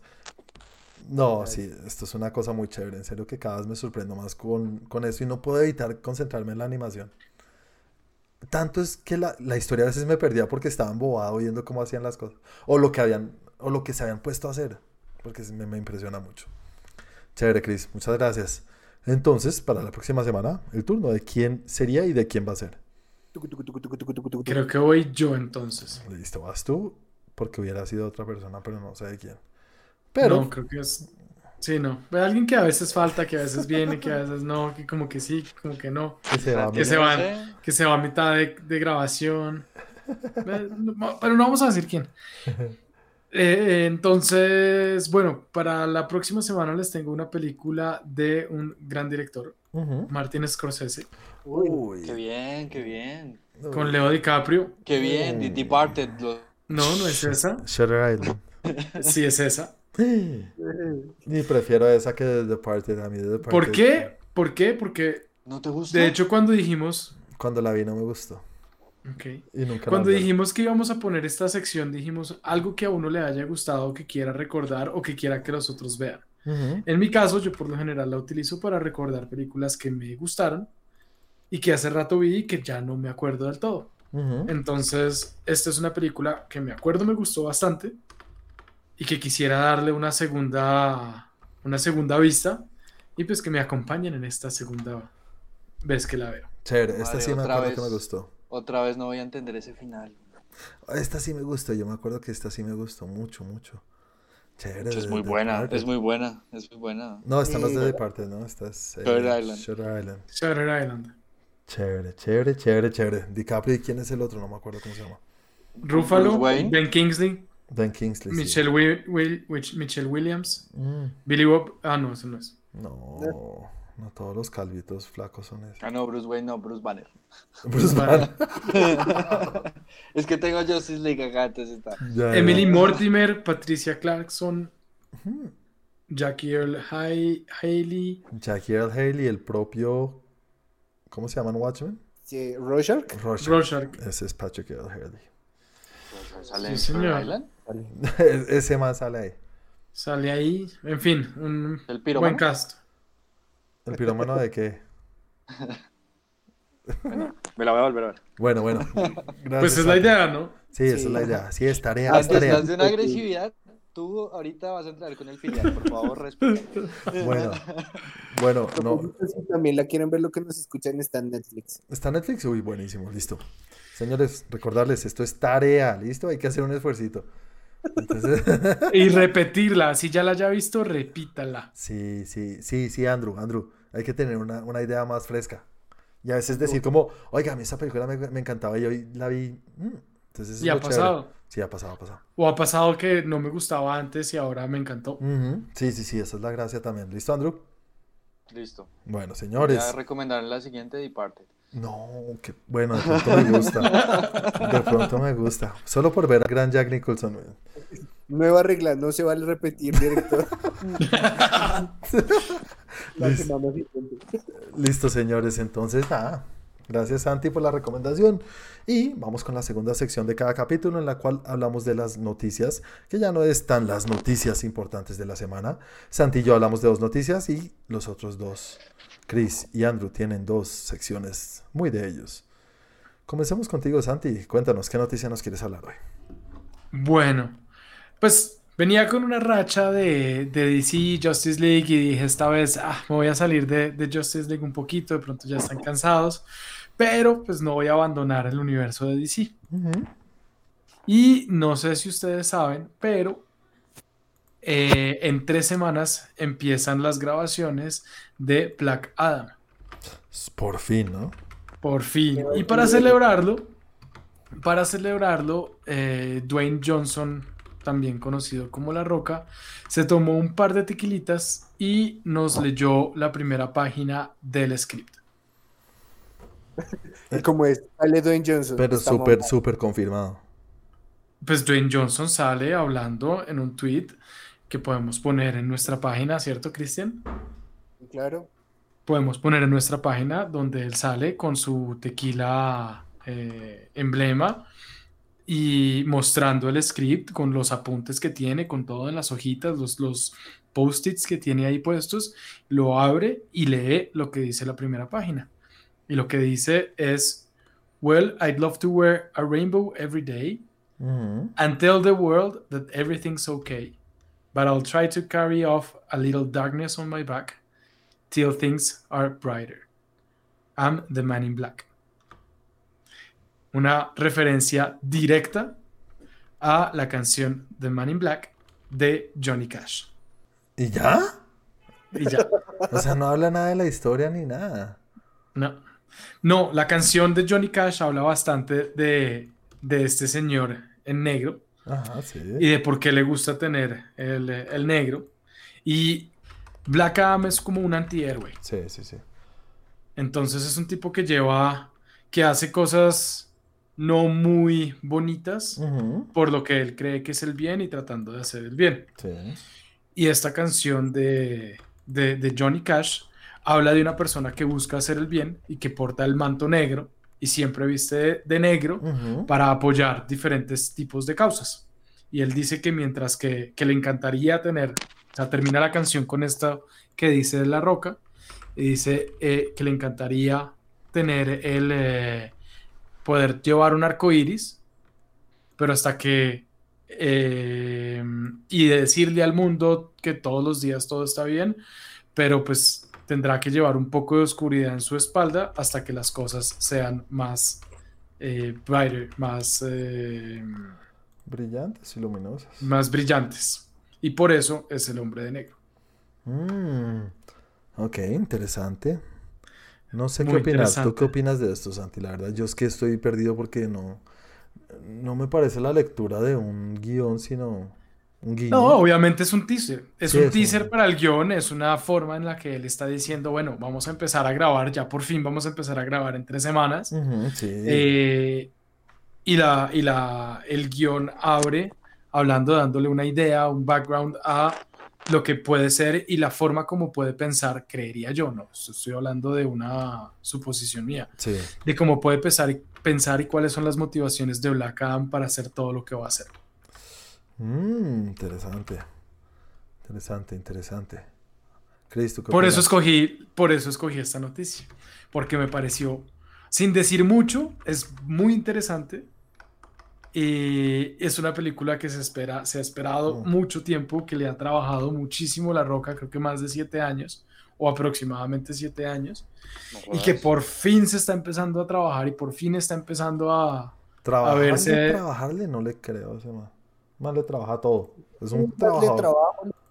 No, sí, esto es una cosa muy chévere. En serio que cada vez me sorprendo más con, con eso y no puedo evitar concentrarme en la animación. Tanto es que la, la historia a veces me perdía porque estaba embobado viendo cómo hacían las cosas. O lo que habían, o lo que se habían puesto a hacer. Porque me, me impresiona mucho. Chévere, Chris. Muchas gracias. Entonces, para la próxima semana, el turno de quién sería y de quién va a ser. Creo que voy yo entonces. Listo, vas tú, porque hubiera sido otra persona, pero no sé de quién. Pero, No, creo que es... Sí, no. Ve Alguien que a veces falta, que a veces viene, que a veces no, que como que sí, como que no. que se va a Que se sé. que se va a mitad de, de grabación. [LAUGHS] Pero no vamos a decir quién. Eh, entonces, bueno, para la próxima semana les tengo una película de un gran director, Ujú. Martin Scorsese, Uy. Qué bien, qué bien. con Leo DiCaprio. Qué bien, The Departed. lo- No, no es esa. [LAUGHS] Shutter Island. [LAUGHS] Sí es esa. [LAUGHS] Y prefiero esa que The Departed. A mí The Departed. ¿Por qué? ¿Por qué? Porque, ¿No te gusta? de hecho, cuando dijimos... Cuando la vi no me gustó. Ok. Y nunca Cuando dijimos que íbamos a poner esta sección, dijimos algo que a uno le haya gustado, que quiera recordar o que quiera que los otros vean. Ujú. En mi caso, yo por lo general la utilizo para recordar películas que me gustaron y que hace rato vi y que ya no me acuerdo del todo. Ujú. Entonces, esta es una película que me acuerdo me gustó bastante y que quisiera darle una segunda, una segunda vista y pues que me acompañen en esta segunda vez que la veo. Chévere, esta Madre, sí me acuerdo que vez. me gustó. Otra vez no voy a entender ese final. Esta sí me gustó. Yo me acuerdo que esta sí me gustó mucho, mucho. Chévere. Es muy buena, Departed. es muy buena, es muy buena. No, esta no es de Departed, ¿no? Esta es eh, Shutter Island. Shutter Island. Shutter Island. Chévere, chévere, chévere, chévere. DiCaprio, ¿y quién es el otro? No me acuerdo cómo se llama. Ruffalo. Ben Kingsley, Ben Kingsley. Michelle, Wi- Will- Wich- Michelle Williams, Mm, Billy Bob. Ah, no, eso no es. No, no todos los calvitos flacos son esos. Ah, no, Bruce Wayne, no, Bruce Banner. [LAUGHS] Bruce Banner. [LAUGHS] es que tengo Justice League acá, entonces está. Ya, ya. Emily Mortimer, Patricia Clarkson. Jackie Earl Hay- Haley, Jackie Earl Haley, el propio. ¿Cómo se llaman Watchmen? sí, Rorschach. Rorschach. Rorschach. Ese es Patrick Earl Haley. ¿Sale Sí, en señor. [LAUGHS] E- Ese más sale ahí. Sale ahí. En fin, un ¿El buen cast. ¿El pirómano de qué? Me la voy a volver a ver. Bueno, bueno. [LAUGHS] Gracias, Pues es la idea, ¿no? Sí, esa Sí. es la idea. Sí, es tarea, es tarea. de una agresividad, tú ahorita vas a entrar con el filial, por favor, respeta. [LAUGHS] Bueno, bueno, no. Si también la quieren ver, lo que nos escuchan está en Netflix. ¿Está Netflix? Uy, buenísimo, listo. Señores, recordarles, esto es tarea, ¿listo? Hay que hacer un esfuercito. Entonces, [LAUGHS] Y repetirla. Si ya la haya visto, repítala. sí, sí, sí, sí, Andrew, Andrew. Hay que tener una, una idea más fresca. Y a veces decir como, oiga, a mí esa película me, me encantaba y hoy la vi. mm". Entonces, eso Y es ha chévere. pasado. Sí, ha pasado, ha pasado. O ha pasado que no me gustaba antes y ahora me encantó. Sí, sí, sí, esa es la gracia también. ¿Listo, Andrew? Listo. Bueno, señores. Ya recomendar la siguiente Departed. No, que bueno, de pronto me gusta. De pronto me gusta. Solo por ver a gran Jack Nicholson. Nueva regla, no se vale repetir, director. [LAUGHS] [LAUGHS] Listo, señores. Entonces, nada. Gracias, Santi, por la recomendación. Y vamos con la segunda sección de cada capítulo, en la cual hablamos de las noticias, que ya no están las noticias importantes de la semana. Santi y yo hablamos de dos noticias y los otros dos, Chris y Andrew, tienen dos secciones muy de ellos. Comencemos contigo, Santi. Cuéntanos, ¿qué noticia nos quieres hablar hoy? Bueno, pues venía con una racha de, de DC, Justice League y dije esta vez, ah, me voy a salir de, de Justice League un poquito, de pronto ya están cansados, pero pues no voy a abandonar el universo de DC. Y no sé si ustedes saben, pero eh, en tres semanas empiezan las grabaciones de Black Adam. Por fin, ¿no? Por fin. Y para celebrarlo, para celebrarlo, eh, Dwayne Johnson, también conocido como La Roca, se tomó un par de tequilitas y nos leyó la primera página del script. [LAUGHS] Y como es, sale Dwayne Johnson. Pero súper, súper confirmado. Pues Dwayne Johnson sale hablando en un tweet que podemos poner en nuestra página, ¿cierto, Cristian? Claro. Podemos poner en nuestra página donde él sale con su tequila eh, emblema y mostrando el script con los apuntes que tiene, con todo en las hojitas, los, los post-its que tiene ahí puestos, lo abre y lee lo que dice la primera página. Y lo que dice es, Well, I'd love to wear a rainbow every day Ujú. and tell the world that everything's okay. But I'll try to carry off a little darkness on my back till things are brighter. I'm the man in black. Una referencia directa a la canción The Man in Black de Johnny Cash. ¿Y ya? Y ya. [LAUGHS] O sea, no habla nada de la historia ni nada. No. No, la canción de Johnny Cash habla bastante de, de este señor en negro Ajá, sí. y de por qué le gusta tener el, el negro. Y Black Adam es como un antihéroe. Sí, sí, sí. Entonces es un tipo que lleva, que hace cosas no muy bonitas por lo que él cree que es el bien y tratando de hacer el bien. Sí. Y esta canción de, de, de Johnny Cash habla de una persona que busca hacer el bien y que porta el manto negro y siempre viste de, de negro para apoyar diferentes tipos de causas. Y él dice que mientras que, que le encantaría tener, o sea, termina la canción con esta que dice La Roca, y dice eh, que le encantaría tener el eh, poder llevar un arco iris, pero hasta que eh, y decirle al mundo que todos los días todo está bien, pero pues tendrá que llevar un poco de oscuridad en su espalda hasta que las cosas sean más eh, brighter, más, eh, Brillantes y luminosas. más brillantes. Y por eso es el hombre de negro. Mm, ok, interesante. No sé qué opinas. ¿Tú qué opinas de esto, Santi? La verdad, yo es que estoy perdido porque no, no me parece la lectura de un guion, sino un guiño. No, obviamente es un teaser. Es un es un- teaser para el guion, es una forma en la que él está diciendo, bueno, vamos a empezar a grabar, ya por fin vamos a empezar a grabar en tres semanas. Sí. Eh, y la, y la, el guion abre hablando, dándole una idea, un background a lo que puede ser y la forma como puede pensar, creería yo, no, Esto estoy hablando de una suposición mía, Sí. de cómo puede pensar y, pensar y cuáles son las motivaciones de Black Adam para hacer todo lo que va a hacer. Mm, interesante. Interesante, interesante. Chris, ¿tú qué Por eso escogí, por eso escogí esta noticia, porque me pareció, sin decir mucho, es muy interesante. Y es una película que se espera, se ha esperado Mm. mucho tiempo, que le ha trabajado muchísimo La Roca, creo que más de siete años, o aproximadamente siete años, No y que por fin se está empezando a trabajar y por fin está empezando a... Trabajarle, verse- trabajarle, no le creo a ese man. Man le trabaja todo. Es un trabajador.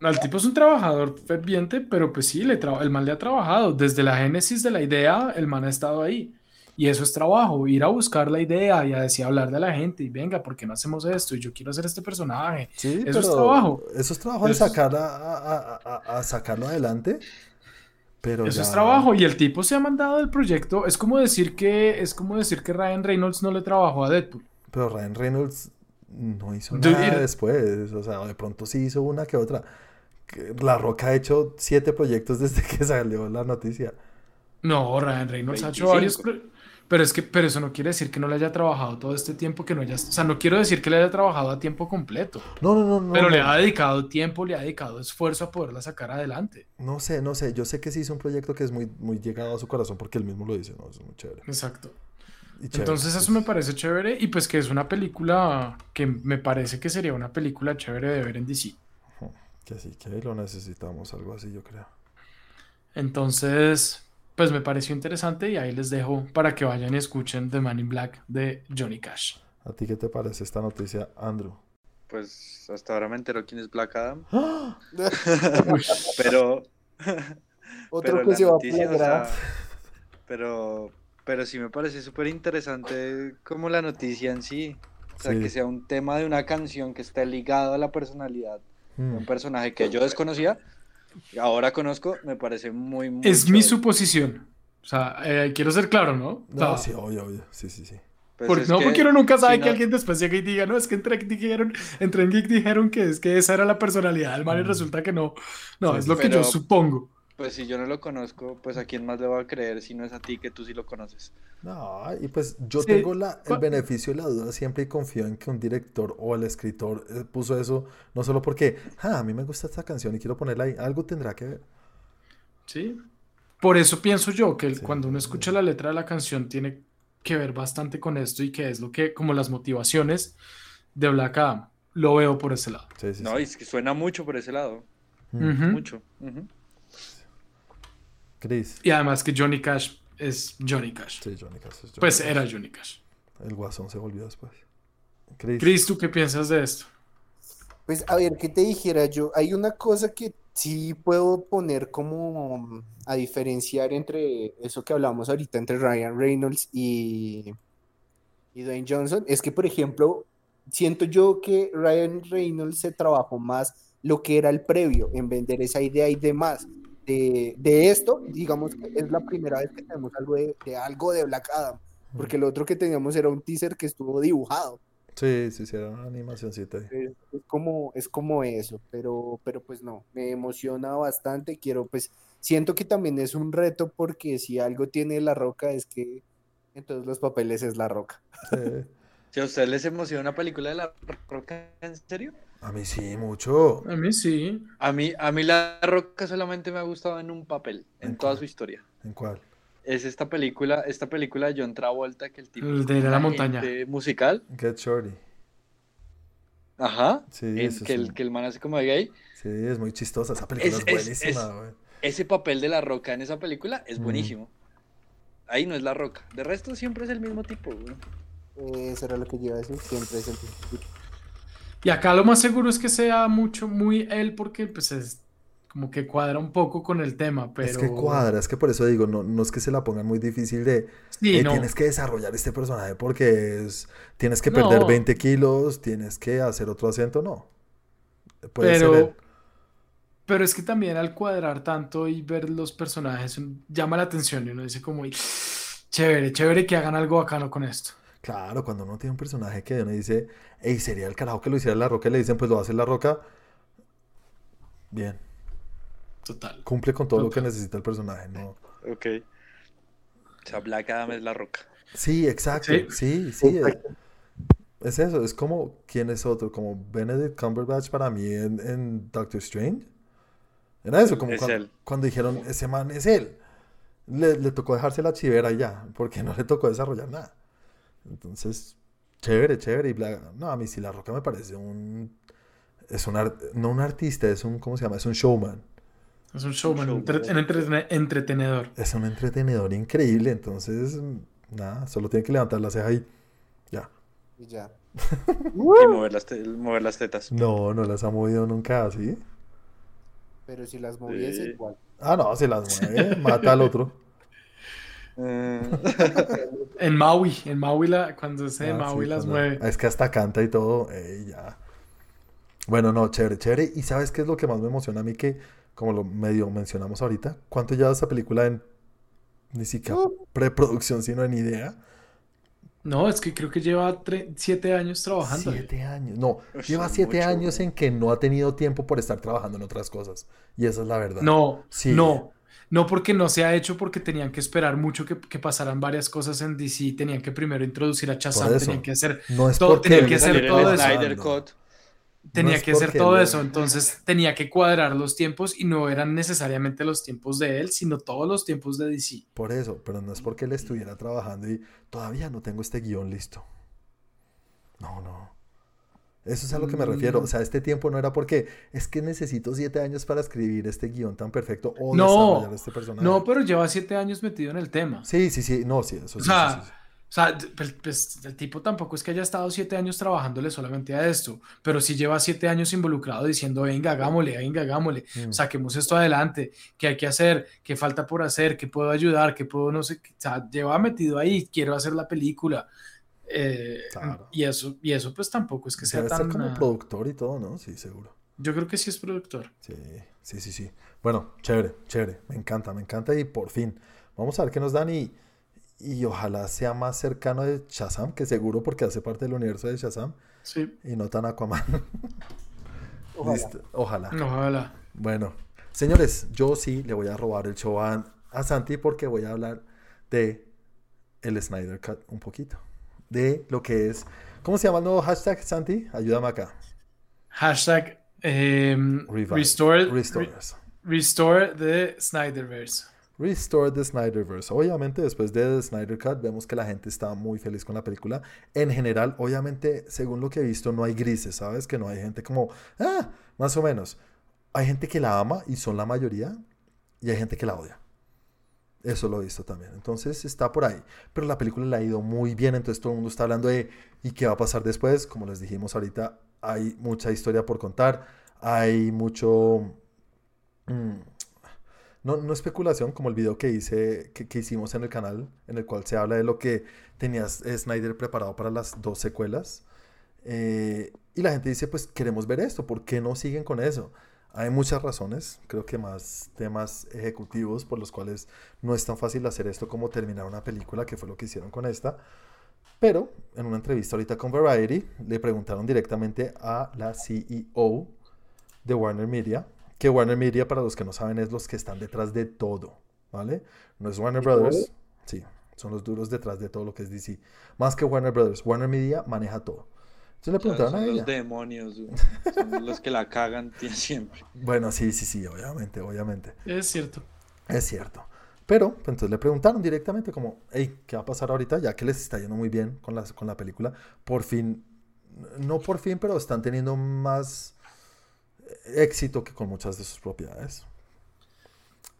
el tipo es un trabajador ferviente, pero pues sí, le tra- el man le ha trabajado. Desde la génesis de la idea, el man ha estado ahí. Y eso es trabajo, ir a buscar la idea y a decir, hablar de la gente y venga, ¿por qué no hacemos esto? Y yo quiero hacer este personaje. Sí, Eso es trabajo. Eso es trabajo de Eso es- sacar a, a- a- a- a sacarlo adelante. Pero Eso es ya- trabajo. Y el tipo se ha mandado del proyecto. Es como decir que, es como decir que Ryan Reynolds no le trabajó a Deadpool. Pero Ryan Reynolds no hizo nada después. O sea, de pronto sí hizo una que otra. La Roca ha hecho siete proyectos desde [LAUGHS] que salió la noticia. No, Ryan Reynolds ha hecho varios. Pero es que, pero eso no quiere decir que no le haya trabajado todo este tiempo, que no haya, o sea, no quiero decir que le haya trabajado a tiempo completo. No, no, no, no. Pero le ha dedicado tiempo, le ha dedicado esfuerzo a poderla sacar adelante. No sé, no sé. Yo sé que sí es un proyecto que es muy, muy llegado a su corazón porque él mismo lo dice, ¿no? Es muy chévere. Exacto. Entonces eso me parece chévere y pues que es una película que me parece que sería una película chévere de ver en DC. Que sí, que lo necesitamos, algo así yo creo. Entonces, pues me pareció interesante y ahí les dejo para que vayan y escuchen The Man in Black de Johnny Cash. ¿A ti qué te parece esta noticia, Andrew? Pues hasta ahora me entero quién es Black Adam. [LAUGHS] pero. [LAUGHS] Otro que se va a Pero, pero sí me parece súper interesante como la noticia en sí. O sea, que sea un tema de una canción que esté ligado a la personalidad de un mm. personaje que yo desconocía ahora conozco, me parece muy, muy Es mi suposición. O sea, eh, quiero ser claro, ¿no? No, sí, obvio, obvio. Sí, sí, sí. Pues no, porque uno nunca sabe que alguien después llegue y diga, no, es que entre, dijeron, entre en Geek dijeron que es que esa era la personalidad del man y mm. resulta que no. No, es lo que yo supongo. Pues si yo no lo conozco, pues a quién más le voy a creer si no es a ti que tú sí lo conoces. No, y pues yo tengo la, el beneficio de la duda siempre y confío en que un director o el escritor eh, puso eso, no solo porque, ah, a mí me gusta esta canción y quiero ponerla ahí, algo tendrá que ver. Sí, por eso pienso yo que cuando uno escucha la letra de la canción tiene que ver bastante con esto y que es lo que, como las motivaciones de Black Adam, lo veo por ese lado. no, y es que suena mucho por ese lado. Mucho. Y además que Johnny Cash es Johnny Cash. Sí, Johnny Cash es Johnny Pues era Johnny Cash. El guasón se volvió después. Chris. ¿tú qué piensas de esto? Pues a ver, ¿qué te dijera yo? Hay una cosa que sí puedo poner como a diferenciar entre eso que hablamos ahorita, entre Ryan Reynolds y, y Dwayne Johnson. Es que, por ejemplo, siento yo que Ryan Reynolds se trabajó más lo que era el previo en vender esa idea y demás de, esto, digamos que es la primera vez que tenemos algo de, algo de Black Adam, porque lo otro que teníamos era un teaser que estuvo dibujado. Sí, sí, sí, era una animacióncita. Es, es, como, es como eso, pero, pero pues no, me emociona bastante, quiero pues, siento que también es un reto porque si algo tiene la roca es que en todos los papeles es la roca. [LAUGHS] Si a ustedes les emociona una película de la roca, ¿en serio? A mí sí, mucho. A mí sí. A mí, a mí La Roca solamente me ha gustado en un papel, en, toda su historia. ¿En cuál? Es esta película, esta película de John Travolta que el tipo el de la montaña musical. Get Shorty. Ajá. Sí, que, el, que el man hace como de gay. Sí, es muy chistosa. Esa película es, buenísima, Ese papel de la roca en esa película es buenísimo. Ahí no es la roca. De resto siempre es el mismo tipo, güey. eso era lo que yo iba a decir. Siempre es el mismo tipo. Y acá lo más seguro es que sea mucho, muy él, porque pues es como que cuadra un poco con el tema, pero... Es que cuadra, es que por eso digo, no, no es que se la pongan muy difícil de... Sí, Tienes que desarrollar este personaje porque es... Tienes que perder 20 kilos, tienes que hacer otro acento, no. Puede pero... Pero es que también al cuadrar tanto y ver los personajes llama la atención y uno dice como, chévere, chévere que hagan algo bacano con esto. Claro, cuando uno tiene un personaje que uno dice, hey, sería el carajo que lo hiciera La Roca y le dicen, pues lo va a hacer La Roca. Bien. Total. Cumple con todo lo que necesita el personaje, ¿no? Ok. O sea, Black Adam es La Roca. Sí, exacto. Sí, sí. es, eso, es como, ¿quién es otro? Como Benedict Cumberbatch para mí en, Doctor Strange. Era eso, como cuando, cuando, dijeron, ese man es él. Le, le tocó dejarse la chivera y ya, porque [LAUGHS] no le tocó desarrollar nada. Entonces, chévere, chévere. Y No, a mí sí La Roca me parece un... Es un... No un artista, es un... ¿Cómo se llama? Es un showman. Es un showman, un entretenedor. Es un entretenedor increíble, entonces, nada, solo tiene que levantar la ceja y ya. Y ya. [LAUGHS] y mover las, mover las tetas. No, no las ha movido nunca ¿sí? Pero si las moviese igual. Ah, no, si las mueve, mata al otro. Eh. en Maui, en Maui cuando se ah, Maui las mueve. Es que hasta canta y todo, ya. Bueno, no, chévere, chévere. ¿Y sabes qué es lo que más me emociona a mí? Que, como lo medio mencionamos ahorita, ¿cuánto lleva esa película en ni siquiera uh. preproducción, sino en idea? No, es que creo que lleva siete años trabajando. Siete años. No, lleva siete años en que no ha tenido tiempo por estar trabajando en otras cosas. Y esa es la verdad. No, sí. no. No porque no se ha hecho, porque tenían que esperar mucho que, pasaran varias cosas en DC. Tenían que primero introducir a Shazam, tenían que hacer no es todo, tenían que hacer todo eso. Tenía que hacer todo eso, entonces tenía que cuadrar los tiempos y no eran necesariamente los tiempos de él, sino todos los tiempos de DC. Por eso, pero no es porque él estuviera trabajando y todavía no tengo este guion listo. No, no. Eso es a lo que me refiero. O sea, este tiempo no era porque es que necesito siete años para escribir este guion tan perfecto o no, desarrollar este personaje. No, pero lleva siete años metido en el tema. Sí, sí, sí. No, sí, eso sí. O sí o sea, pues, pues, el tipo tampoco es que haya estado siete años trabajándole solamente a esto, pero sí lleva siete años involucrado diciendo, venga, hagámosle, venga, hagámosle, mm. saquemos esto adelante, qué hay que hacer, qué falta por hacer, qué puedo ayudar, qué puedo, no sé, o sea, lleva metido ahí, quiero hacer la película. Eh, y eso, y eso pues tampoco es que sea tan... como productor y todo, ¿no? Sí, seguro. Yo creo que sí es productor. Sí, sí, sí, sí. Bueno, chévere, chévere. Me encanta, me encanta y por fin. Vamos a ver qué nos dan y y ojalá sea más cercano de Shazam, que seguro porque hace parte del universo de Shazam. Sí. Y no tan Aquaman. [LAUGHS] Ojalá. Ojalá. Bueno, señores, yo sí le voy a robar el show a, Santi porque voy a hablar de el Snyder Cut un poquito. De lo que es. ¿Cómo se llama el nuevo hashtag, Santi? Ayúdame acá. Hashtag em, restore, restore the Snyderverse. Restore the Snyderverse. Obviamente, después de The Snyder Cut, vemos que la gente está muy feliz con la película. En general, obviamente, según lo que he visto, no hay grises, ¿sabes? Que no hay gente como, ah, más o menos. Hay gente que la ama y son la mayoría, y hay gente que la odia. Eso lo he visto también. Entonces está por ahí. Pero la película le ha ido muy bien, entonces todo el mundo está hablando de ¿y qué va a pasar después? Como les dijimos ahorita, hay mucha historia por contar, hay mucho... Mm, no, especulación, como el video que, hice, que, hicimos en el canal, en el cual se habla de lo que tenía Snyder preparado para las dos secuelas. Eh, y la gente dice, pues queremos ver esto, ¿por qué no siguen con eso? Hay muchas razones, creo que más temas ejecutivos por los cuales no es tan fácil hacer esto como terminar una película, que fue lo que hicieron con esta. Pero en una entrevista ahorita con Variety, le preguntaron directamente a la CEO de Warner Media, que Warner Media, para los que no saben, es los que están detrás de todo, ¿vale? No es Warner Brothers, sí, son los duros detrás de todo lo que es DC. Más que Warner Brothers, Warner Media maneja todo. Entonces le preguntaron a ella. Los demonios, [LAUGHS] son los que la cagan siempre. Bueno, sí, sí, sí, obviamente, obviamente. Es cierto. Es cierto. Pero pues, entonces le preguntaron directamente como, hey, ¿qué va a pasar ahorita? Ya que les está yendo muy bien con la, con la película. Por fin, no por fin, pero están teniendo más éxito que con muchas de sus propiedades.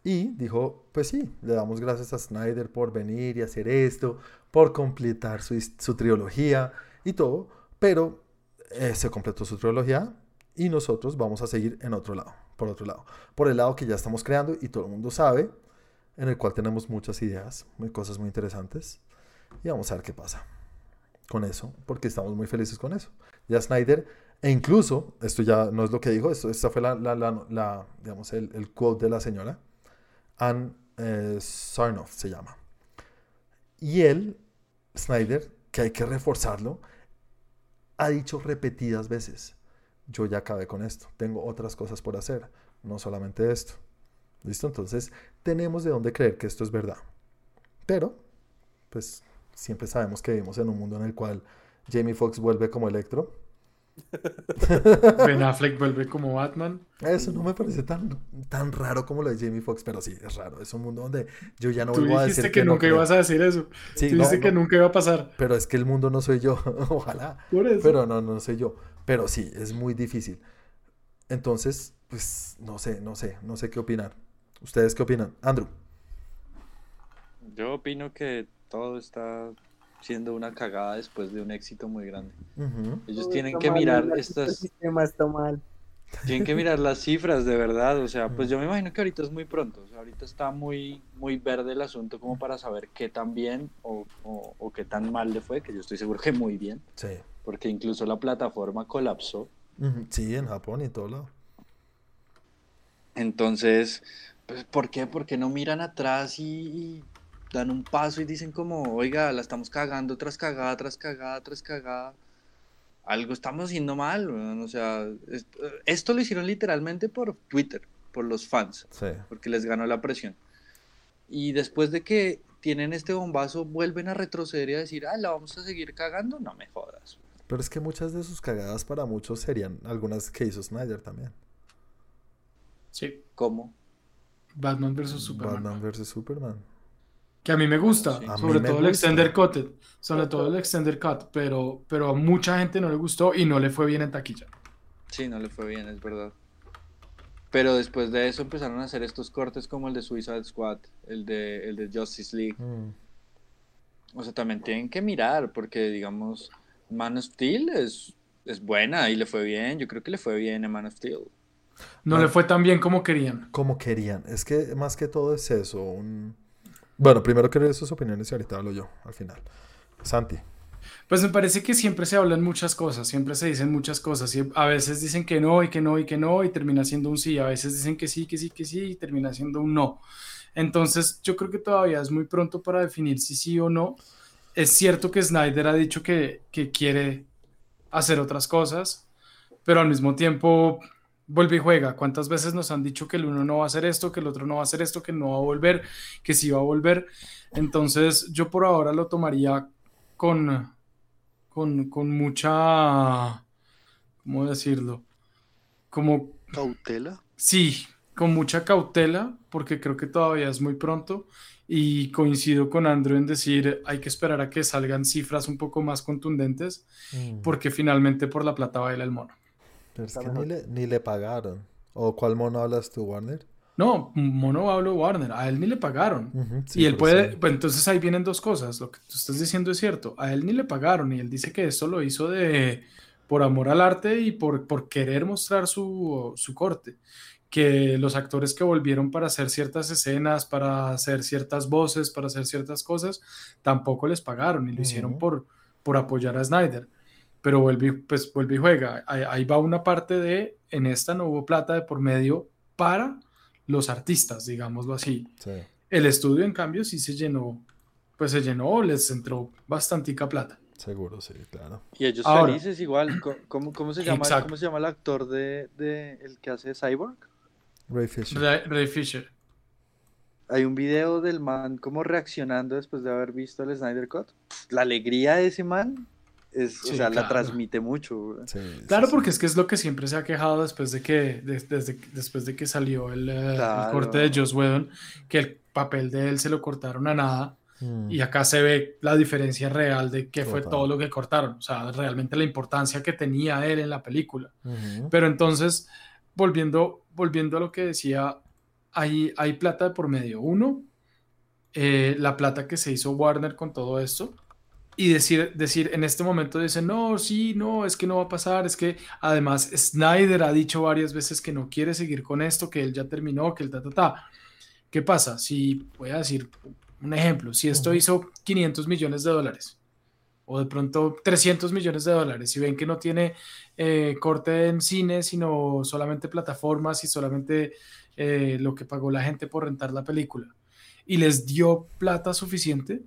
Y dijo, pues sí, le damos gracias a Snyder por venir y hacer esto, por completar su, su trilogía y todo, pero eh, se completó su trilogía y nosotros vamos a seguir en otro lado, por otro lado, por el lado que ya estamos creando y todo el mundo sabe, en el cual tenemos muchas ideas, cosas muy interesantes y vamos a ver qué pasa con eso, porque estamos muy felices con eso. Ya Snyder e incluso, esto ya no es lo que dijo, esto, esta fue la, la, digamos, el, el, quote de la señora, Anne eh, Sarnoff se llama. Y él, Snyder, que hay que reforzarlo, ha dicho repetidas veces, yo ya acabé con esto, tengo otras cosas por hacer, no solamente esto. ¿Listo? Entonces, tenemos de dónde creer que esto es verdad. Pero, pues, siempre sabemos que vivimos en un mundo en el cual Jamie Foxx vuelve como Electro [LAUGHS] Ben Affleck vuelve como Batman. Eso no me parece tan, tan raro como lo de Jamie Foxx, pero sí, es raro. Es un mundo donde yo ya no vuelvo a decir que, que nunca ibas a decir eso. Sí, Tú dijiste que nunca iba a pasar. Pero es que el mundo no soy yo, [LAUGHS] ojalá. Pero no, no soy yo. Pero sí, es muy difícil. Entonces, pues no sé, no sé, no sé qué opinar. ¿Ustedes qué opinan? Andrew. Yo opino que todo está siendo una cagada después de un éxito muy grande. Ellos tienen que mirar estas... sistema está mal. Tienen que mirar las cifras de verdad, o sea, pues yo me imagino que ahorita es muy pronto, o sea, ahorita está muy, muy verde el asunto como para saber qué tan bien o, o, qué tan mal le fue, que yo estoy seguro que muy bien, sí. porque incluso la plataforma colapsó. Sí, en Japón y en todo lado. Entonces, pues, ¿por qué? Porque no miran atrás y dan un paso y dicen como, oiga, la estamos cagando tras cagada, tras cagada, tras cagada. Algo estamos haciendo mal, o sea, esto lo hicieron literalmente por Twitter, por los fans, porque les ganó la presión. Y después de que tienen este bombazo, vuelven a retroceder y a decir, ah, la vamos a seguir cagando, no me jodas. Pero es que muchas de sus cagadas para muchos serían algunas que hizo Snyder también. Sí. ¿Cómo? Batman vs. Superman. Batman vs. Superman. Que a mí me gusta, sobre todo el Extender Cut, sobre todo el Extender Cut, pero, pero a mucha gente no le gustó y no le fue bien en taquilla. Sí, no le fue bien, es verdad. Pero después de eso empezaron a hacer estos cortes como el de Suicide Squad, el de, el de Justice League. Mm. O sea, también tienen que mirar, porque digamos, Man of Steel es, es buena y le fue bien. Yo creo que le fue bien a Man of Steel. No, le fue tan bien como querían. Como querían. Es que más que todo es eso. Bueno, primero quiero sus opiniones y ahorita hablo yo al final. Santi. Pues me parece que siempre se hablan muchas cosas, siempre se dicen muchas cosas. Y a veces dicen que no y que no y que no y termina siendo un sí. A veces dicen que sí, que sí, que sí y termina siendo un no. Entonces yo creo que todavía es muy pronto para definir si sí o no. Es cierto que Snyder ha dicho que, que quiere hacer otras cosas, pero al mismo tiempo vuelve y juega. ¿Cuántas veces nos han dicho que el uno no va a hacer esto, que el otro no va a hacer esto, que no va a volver, que sí va a volver? Entonces yo por ahora lo tomaría con, con, con mucha, ¿cómo decirlo? Como... Cautela. Sí, con mucha cautela, porque creo que todavía es muy pronto. Y coincido con Andrew en decir, hay que esperar a que salgan cifras un poco más contundentes, mm. porque finalmente por la plata baila el mono. Pero es que ni le, ni le pagaron. ¿O cuál mono hablas tú, Warner? No, mono hablo Warner, a él ni le pagaron. y él puede, pues entonces ahí vienen dos cosas, lo que tú estás diciendo es cierto, a él ni le pagaron y él dice que esto lo hizo de por amor al arte y por, por querer mostrar su, su corte, que los actores que volvieron para hacer ciertas escenas, para hacer ciertas voces, para hacer ciertas cosas, tampoco les pagaron y lo hicieron por, por apoyar a Snyder pero vuelve, pues, vuelve y juega. Ahí, va una parte de, en esta no hubo plata de por medio para los artistas, digámoslo así. El estudio, en cambio, sí se llenó, pues se llenó, les entró bastantica plata. Seguro, sí, claro. Y ellos felices igual. ¿Cómo, cómo se llama, ¿Cómo se llama el actor de, de, el que hace Cyborg? Ray Fisher. Ray, Fisher. Hay un video del man como reaccionando después de haber visto el Snyder Cut. La alegría de ese man o sea, la transmite mucho. claro, porque es que es lo que siempre se ha quejado después de que, desde, después de que salió el, eh, corte de Joss Whedon, que el papel de él se lo cortaron a nada. Mm. Y acá se ve la diferencia real de qué fue todo lo que cortaron. O sea, realmente la importancia que tenía él en la película. Pero entonces, volviendo, volviendo a lo que decía, hay, hay plata de por medio. Uno, eh, la plata que se hizo Warner con todo esto y decir, decir en este momento dicen, no, sí, no, es que no va a pasar, es que además Snyder ha dicho varias veces que no quiere seguir con esto, que él ya terminó, que el ta, ta, ta. ¿Qué pasa? Si, voy a decir un ejemplo, si esto hizo 500 millones de dólares o de pronto 300 millones de dólares, si ven que no tiene eh, corte en cine, sino solamente plataformas y solamente eh, lo que pagó la gente por rentar la película, y les dio plata suficiente,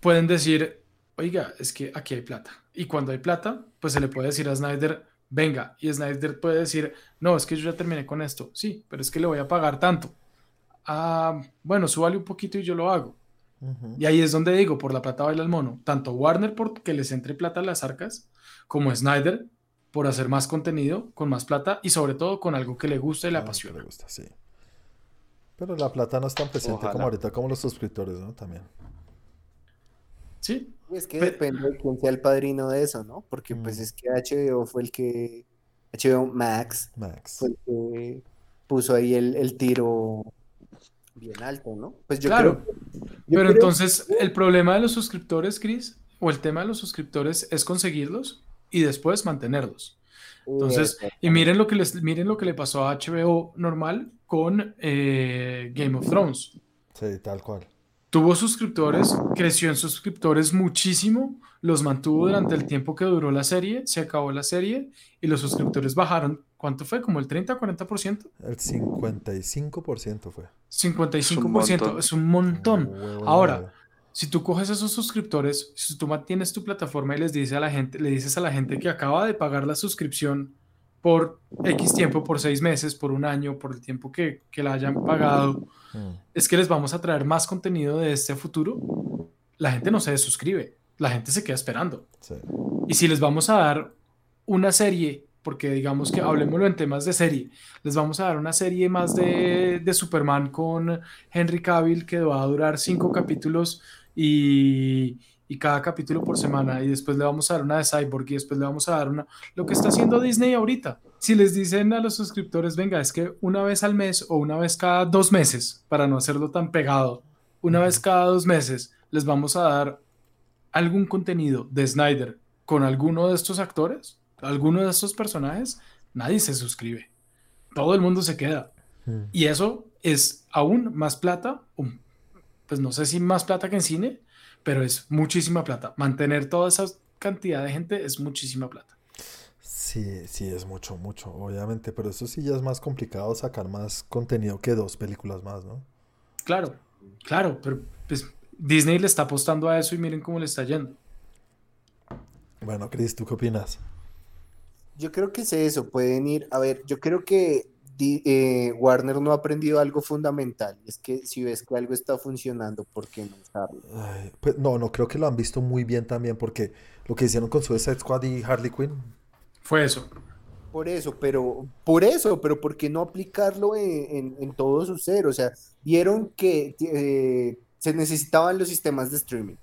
pueden decir, oiga, es que aquí hay plata. Y cuando hay plata, pues se le puede decir a Snyder, venga, y Snyder puede decir, no, es que yo ya terminé con esto, sí, pero es que le voy a pagar tanto. Ah, bueno, súbale un poquito y yo lo hago. Y ahí es donde digo, por la plata baila el mono. Tanto Warner por que les entre plata a las arcas, como Snyder por hacer más contenido, con más plata y sobre todo con algo que le gusta y le apasiona. Le gusta, sí. Pero la plata no es tan presente como ahorita, como los suscriptores, ¿no? También. Sí. Es que depende de quién sea el padrino de eso, ¿no? Porque pues mm. es que HBO fue el que, HBO Max, Max. fue el que puso ahí el, tiro bien alto, ¿no? Pues yo claro. Pero entonces, el problema de los suscriptores, Chris, o el tema de los suscriptores es conseguirlos y después mantenerlos. Entonces, y miren lo que les, miren lo que le pasó a HBO normal con eh, Game of Thrones. Sí, tal cual tuvo suscriptores, creció en suscriptores muchísimo, los mantuvo durante el tiempo que duró la serie, se acabó la serie y los suscriptores bajaron ¿cuánto fue? ¿Como el 30, 40%? El 55% fue. 55%, es un montón. Ahora, si tú coges a esos suscriptores, si tú mantienes tu plataforma y les dices a la gente, le dices a la gente que acaba de pagar la suscripción por X tiempo, por seis meses, por un año, por el tiempo que, que la hayan pagado, mm. es que les vamos a traer más contenido de este futuro, la gente no se suscribe, la gente se queda esperando. Y si les vamos a dar una serie, porque digamos que hablemoslo en temas de serie, les vamos a dar una serie más de, de Superman con Henry Cavill que va a durar cinco capítulos y, y cada capítulo por semana y después le vamos a dar una de Cyborg y después le vamos a dar una... Lo que está haciendo Disney ahorita. Si les dicen a los suscriptores, venga, es que una vez al mes o una vez cada dos meses, para no hacerlo tan pegado, una vez cada dos meses les vamos a dar algún contenido de Snyder con alguno de estos actores, alguno de estos personajes, nadie se suscribe. Todo el mundo se queda. Y eso es aún más plata, pues no sé si más plata que en cine, pero es muchísima plata. Mantener toda esa cantidad de gente es muchísima plata. Sí, sí, es mucho, mucho, obviamente, pero eso sí ya es más complicado sacar más contenido que dos películas más, ¿no? Claro, claro, pero pues Disney le está apostando a eso y miren cómo le está yendo. Bueno, Chris, ¿tú qué opinas? Yo creo que es eso, pueden ir, a ver, yo creo que eh, Warner no ha aprendido algo fundamental. Es que si ves que algo está funcionando, ¿por qué no usarlo? pues no, no creo que lo han visto muy bien también, porque lo que hicieron con Suicide Squad y Harley Quinn fue eso. Por eso, pero por eso, pero ¿por qué no aplicarlo en, todo su ser? O sea, vieron que eh, se necesitaban los sistemas de streaming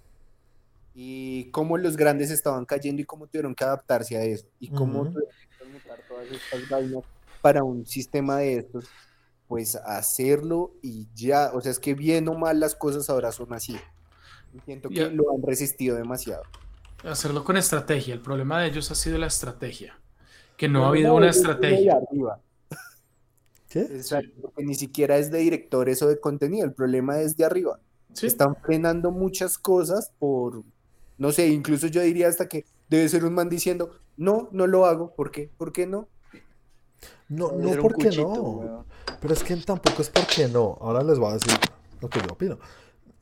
y cómo los grandes estaban cayendo y cómo tuvieron que adaptarse a eso y cómo tuvieron que todas estas vainas para un sistema de estos, pues hacerlo y ya, o sea, es que bien o mal las cosas ahora son así. Siento que lo han resistido demasiado. Hacerlo con estrategia, el problema de ellos ha sido la estrategia, que no, ha habido una estrategia. [LAUGHS] ¿Qué? Exacto, porque ni siquiera es de directores o de contenido, el problema es de arriba. Están frenando muchas cosas por, no sé, incluso yo diría hasta que debe ser un man diciendo, no, no lo hago, ¿por qué? ¿Por qué no? No, no porque no. Pero es que tampoco es porque no. Ahora les voy a decir lo que yo opino.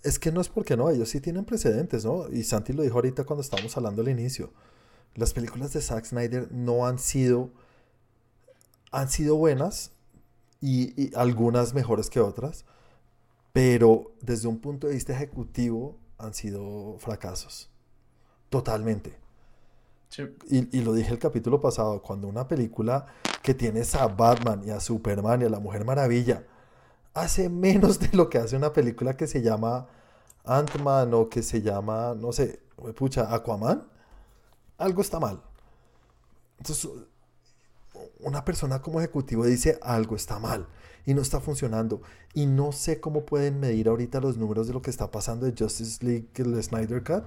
Es que no es porque no, ellos sí tienen precedentes, ¿no? Y Santi lo dijo ahorita cuando estábamos hablando al inicio. Las películas de Zack Snyder no han sido. han sido buenas y, y algunas mejores que otras, pero desde un punto de vista ejecutivo han sido fracasos. Totalmente. Y, lo dije el capítulo pasado, cuando una película que tienes a Batman y a Superman y a la Mujer Maravilla hace menos de lo que hace una película que se llama Ant-Man o que se llama, no sé, pucha, Aquaman, algo está mal. Entonces, una persona como ejecutivo dice algo está mal y no está funcionando. Y no sé cómo pueden medir ahorita los números de lo que está pasando de Justice League, el Snyder Cut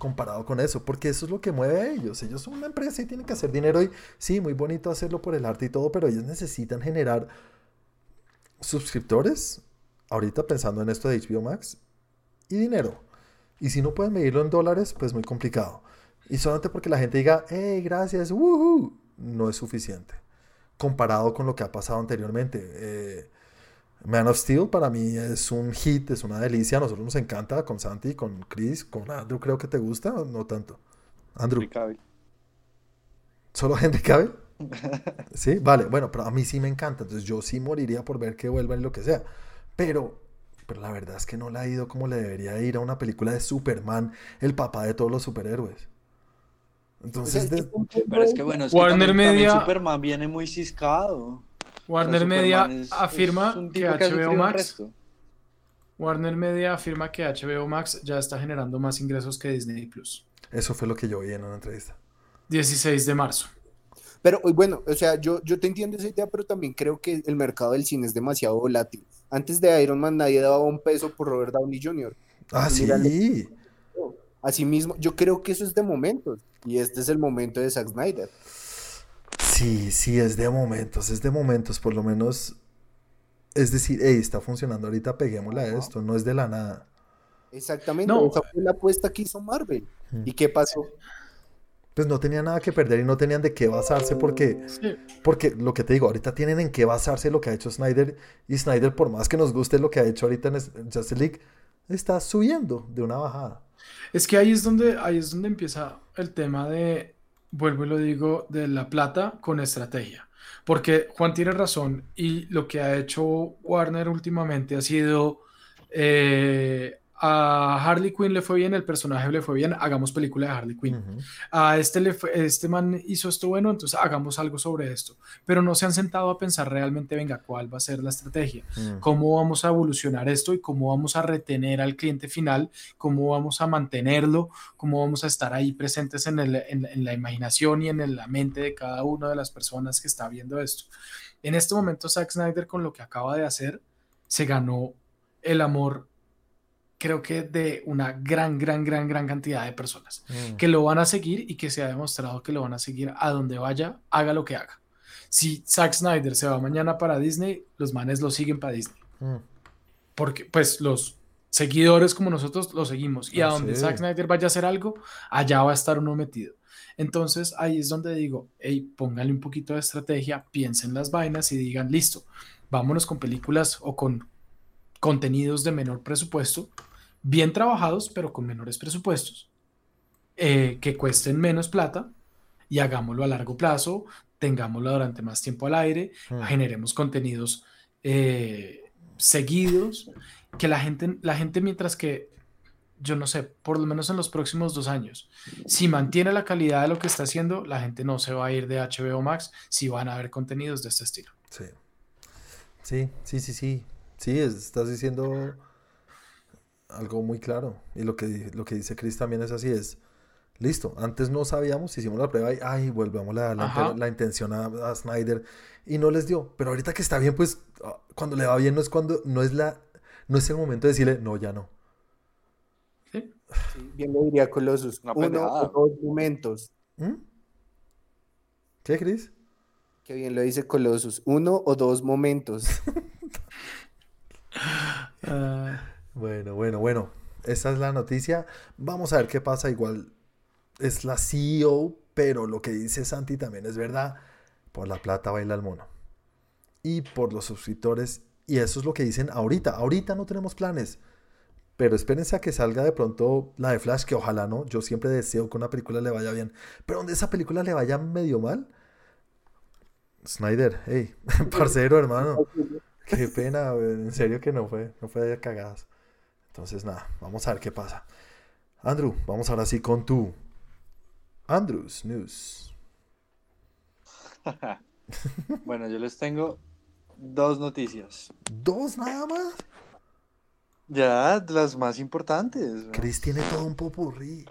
comparado con eso, porque eso es lo que mueve a ellos. Ellos son una empresa y tienen que hacer dinero y sí, muy bonito hacerlo por el arte y todo, pero ellos necesitan generar suscriptores, ahorita pensando en esto de HBO Max, y dinero. Y si no pueden medirlo en dólares, pues muy complicado. Y solamente porque la gente diga, hey, gracias, no es suficiente. Comparado con lo que ha pasado anteriormente. Eh, man of Steel para mí es un hit, es una delicia. A nosotros nos encanta con Santi, con Chris, con Andrew. Creo que te gusta no tanto. Andrew. ¿Solo Henry Cavill? [LAUGHS] sí, vale. Bueno, pero a mí sí me encanta. Entonces yo sí moriría por ver que vuelvan y lo que sea. Pero, pero la verdad es que no le ha ido como le debería ir a una película de Superman, el papá de todos los superhéroes. Entonces, pero es que bueno, es que Warner Media Superman viene muy ciscado. Warner Media afirma que HBO Max. Warner Media afirma que HBO Max ya está generando más ingresos que Disney Plus. Eso fue lo que yo vi en una entrevista. 16 de marzo. Pero bueno, o sea, yo, yo te entiendo esa idea, pero también creo que el mercado del cine es demasiado volátil. Antes de Iron Man nadie daba un peso por Robert Downey Jr. Ah, sí. Asimismo, yo creo que eso es de momentos. Y este es el momento de Zack Snyder. Sí, sí, es de momentos, es de momentos, por lo menos. Es decir, hey, está funcionando ahorita, peguémosle a esto, no es de la nada. Exactamente, esa fue la apuesta que hizo Marvel. ¿Y qué pasó? pues no tenían nada que perder y no tenían de qué basarse porque, porque lo que te digo, ahorita tienen en qué basarse lo que ha hecho Snyder y Snyder, por más que nos guste lo que ha hecho ahorita en Justice League, está subiendo de una bajada. Es que ahí es donde, ahí es donde empieza el tema de, vuelvo y lo digo, de la plata con estrategia. Porque Juan tiene razón y lo que ha hecho Warner últimamente ha sido eh, a Harley Quinn le fue bien, el personaje le fue bien, hagamos película de Harley Quinn. A este, le este man hizo esto bueno, entonces hagamos algo sobre esto. Pero no se han sentado a pensar realmente, venga, cuál va a ser la estrategia, mm. cómo vamos a evolucionar esto y cómo vamos a retener al cliente final, cómo vamos a mantenerlo, cómo vamos a estar ahí presentes en, el, en la imaginación y en la mente de cada una de las personas que está viendo esto. En este momento, Zack Snyder, con lo que acaba de hacer, se ganó el amor creo que de una gran, gran, gran, gran cantidad de personas mm. que lo van a seguir y que se ha demostrado que lo van a seguir a donde vaya, haga lo que haga. Si Zack Snyder se va mañana para Disney, los manes lo siguen para Disney. Mm. Porque, pues, los seguidores como nosotros lo seguimos. Y a ah, donde Zack Snyder vaya a hacer algo, allá va a estar uno metido. Entonces ahí es donde digo, hey, póngale un poquito de estrategia, piensen las vainas y digan, listo, vámonos con películas o con contenidos de menor presupuesto, bien trabajados, pero con menores presupuestos, eh, que cuesten menos plata y hagámoslo a largo plazo, tengámoslo durante más tiempo al aire, hmm. generemos contenidos eh, seguidos, que la gente, la gente mientras que, yo no sé, por lo menos en los próximos dos años, si mantiene la calidad de lo que está haciendo, la gente no se va a ir de HBO Max si van a haber contenidos de este estilo. Sí, sí, sí, sí, sí, sí, estás diciendo algo muy claro. Y lo que, lo que dice Chris también es así, es, listo, antes no sabíamos, hicimos la prueba y, ay, volvemos a la, la, intención a, Snyder y no les dio. Pero ahorita que está bien, pues, ah, cuando le va bien no es cuando, no es la, no es el momento de decirle, no, ya no. Sí, bien lo diría Colossus, uno o dos momentos. ¿Mm? ¿Qué, Chris? Qué bien lo dice Colossus, uno o dos momentos. uh... [LAUGHS] Bueno, bueno, bueno. Esa es la noticia. Vamos a ver qué pasa. Igual es la CEO, pero lo que dice Santi también es verdad. Por la plata baila el mono. Y por los suscriptores. Y eso es lo que dicen ahorita. Ahorita no tenemos planes. Pero espérense a que salga de pronto la de Flash, que ojalá no. Yo siempre deseo que una película le vaya bien. Pero donde esa película le vaya medio mal. Snyder, hey, [LAUGHS] parcero, hermano. [LAUGHS] Qué pena, en serio que no fue, no fue de cagadas. Entonces, nada, vamos a ver qué pasa. Andrew, vamos ahora sí con tu Andrews News. [LAUGHS] bueno, yo les tengo dos noticias. ¿Dos nada más? Ya, las más importantes. Chris tiene todo un popurrí.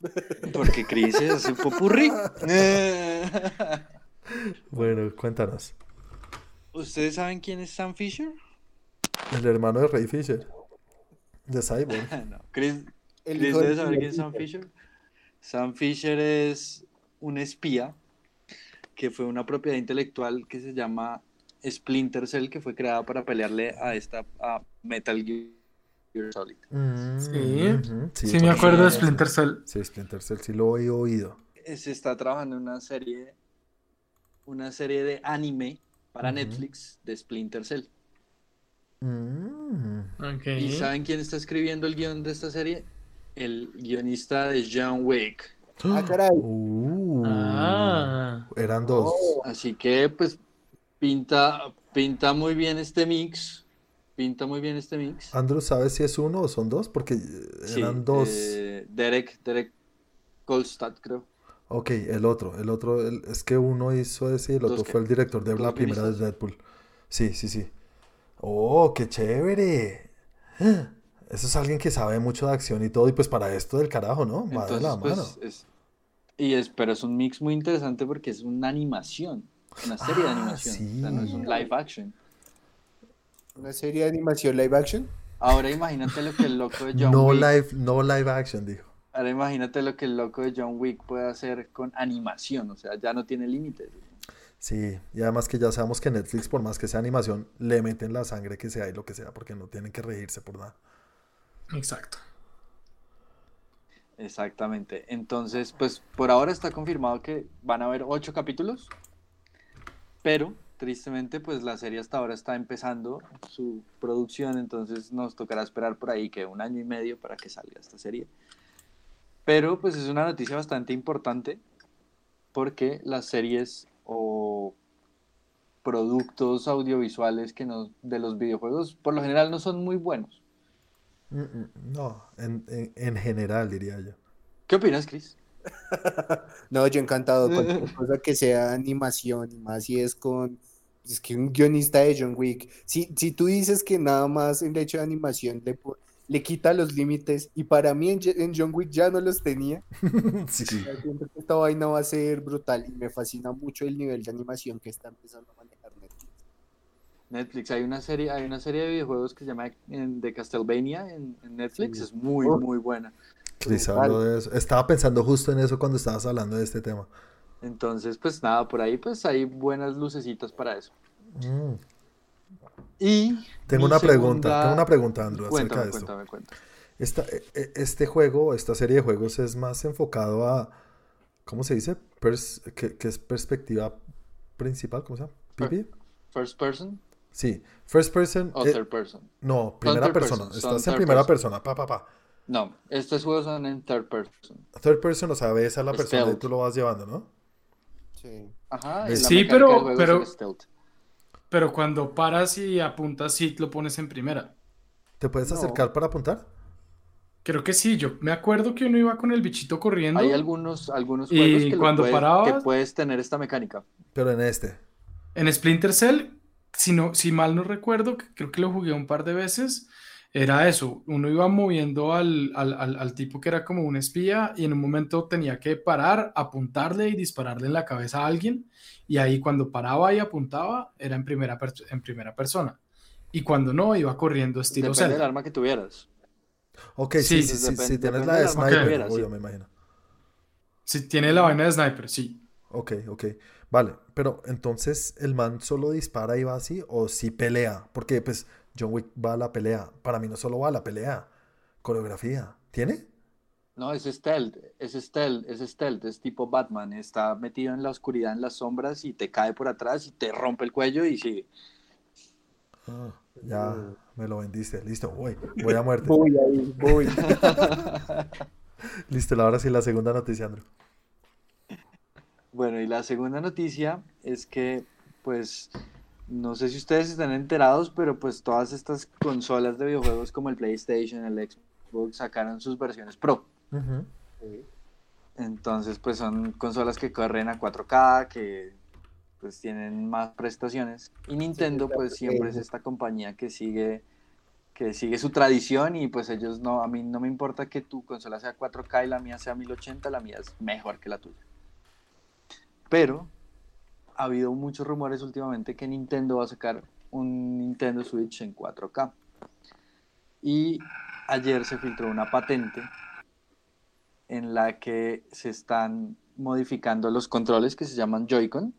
[LAUGHS] Porque Chris es un popurrí. [LAUGHS] bueno, cuéntanos. ¿Ustedes saben quién es Sam Fisher? El hermano de Ray Fisher. De Cyborg. [LAUGHS] no. Chris, debe saber quién es Sam Fisher. Sam Fisher es un espía que fue una propiedad intelectual que se llama Splinter Cell, que fue creada para pelearle a esta a Metal Gear Solid. Mm, sí, sí, me acuerdo de Splinter Cell. Sí, Splinter Cell, sí lo he oído. Se está trabajando en una serie, una serie de anime para Netflix de Splinter Cell. Mm. ¿Y saben quién está escribiendo el guion de esta serie? El guionista de John Wick. Ah, caray. Uh. ah. Eran dos. Oh. Así que, pues, pinta, pinta muy bien este mix. Pinta muy bien este mix. Andrew, ¿sabes si es uno o son dos? Porque eran dos. Eh, Derek, Derek Kolstad, creo. Ok, el otro, el otro, es que uno hizo ese y el otro fue el director de la primera de Deadpool. Sí, sí, sí. Oh, qué chévere. [GASPS] Eso es alguien que sabe mucho de acción y todo, y pues para esto del carajo, ¿no? Va de la pues, mano. y es, pero es un mix muy interesante porque es una animación, una serie de ah, animación, no es un live action. ¿Una serie de animación live action? Ahora imagínate lo que el loco de John no Live, no live action, dijo. Ahora imagínate lo que el loco de John Wick puede hacer con animación, o sea, ya no tiene límites. Sí, y además que ya sabemos que Netflix, por más que sea animación, le meten la sangre que sea y lo que sea, porque no tienen que reírse por nada. Exacto. Exactamente. Entonces, pues por ahora está confirmado que van a haber ocho capítulos, pero tristemente, pues la serie hasta ahora está empezando su producción, entonces nos tocará esperar por ahí que un año y medio para que salga esta serie. Pero pues es una noticia bastante importante porque las series o productos audiovisuales que nos, de los videojuegos por lo general no son muy buenos. Mm, mm, No, en, en- en general diría yo. ¿Qué opinas, Chris? [LAUGHS] No, yo encantado con cualquier [LAUGHS] cosa que sea animación y más si es con es que un guionista de John Wick. Si, si tú dices que nada más el hecho de animación le, le quita los límites y para mí en, John Wick ya no los tenía, [LAUGHS] Sí. esta vaina va a ser brutal y me fascina mucho el nivel de animación que está empezando a manejar Netflix. Netflix, hay una serie, hay una serie de videojuegos que se llama de Castlevania en, en Netflix, Sí. es muy, Oh. muy buena. Chris Brutal. habló de eso. Estaba pensando justo en eso cuando estabas hablando de este tema. Entonces, pues nada, por ahí pues hay buenas lucecitas para eso. Mm. Y Tengo una pregunta, segunda- tengo una pregunta, Andrew, acerca de esto. cuéntame, cuéntame. Esta, e- e- este juego, esta serie de juegos es más enfocado a, ¿cómo se dice? Pers- que, que es perspectiva principal, ¿cómo se llama? ¿PP? First person Sí, first person. o eh, third person. no, primera third persona. person, son Estás en primera person. persona, pa, pa, pa. No, estos juegos son en third person. Third person, o sea, ves a la persona y tú lo vas llevando, ¿no? Sí. Ajá, ¿Ves? y la Sí, pero- pero-. Pero cuando paras y apuntas, sí lo pones en primera. ¿Te puedes No. acercar para apuntar? Creo que sí, yo me acuerdo que uno iba con el bichito corriendo. Hay algunos, algunos Y juegos que, cuando puedes, parabas- que puedes tener esta mecánica. Pero en este. En Splinter Cell, si, no, si mal no recuerdo, creo que lo jugué un par de veces, era eso, uno iba moviendo al, al, al- al tipo que era como un espía y en un momento tenía que parar, apuntarle y dispararle en la cabeza a alguien y ahí cuando paraba y apuntaba era en primera, en primera persona y cuando no iba corriendo estilo Depende del Zelda. arma que tuvieras. Ok, sí, Sí, sí, sí, sí, tienes la de del que sniper, tuvieras, obvio, sí. me imagino. Si tiene la vaina de sniper, sí. Ok, ok. Vale, pero entonces el man solo dispara y va así o sí pelea, porque pues John Wick va a la pelea. Para mí no solo va a la pelea, coreografía. ¿Tiene? No, es stealth, es stealth, es stealth, es tipo Batman, está metido en la oscuridad, en las sombras y te cae por atrás y te rompe el cuello y sigue. Ah, ya me lo vendiste. Listo, voy, voy a muerte. [LAUGHS] Voy ahí, voy. [LAUGHS] Listo, ahora sí la segunda noticia, Andrew. Bueno, y la segunda noticia es que, pues, no sé si ustedes están enterados, pero pues todas estas consolas de videojuegos como el PlayStation, el Xbox, sacaron sus versiones Pro. Entonces, pues son consolas que corren a 4K, que pues tienen más prestaciones. Y Nintendo, claro, pues siempre es esta compañía que sigue, que sigue su tradición y pues ellos no, a mí no me importa que tu consola sea 4K y la mía sea 1080, la mía es mejor que la tuya. Pero ha habido muchos rumores últimamente que Nintendo va a sacar un Nintendo Switch en 4K. Y ayer se filtró una patente en la que se están modificando los controles que se llaman Joy-Con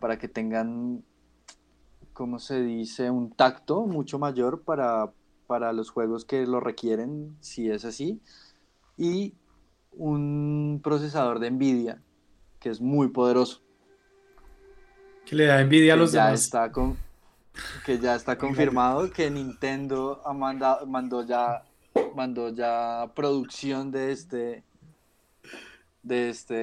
para que tengan, ¿cómo se dice? Un tacto mucho mayor para, para los juegos que lo requieren, si es así. Y un procesador de Nvidia que es muy poderoso. Que le da envidia a los ya demás. está con- que ya está confirmado que Nintendo ha mandado, mandó ya mandó ya producción de este de este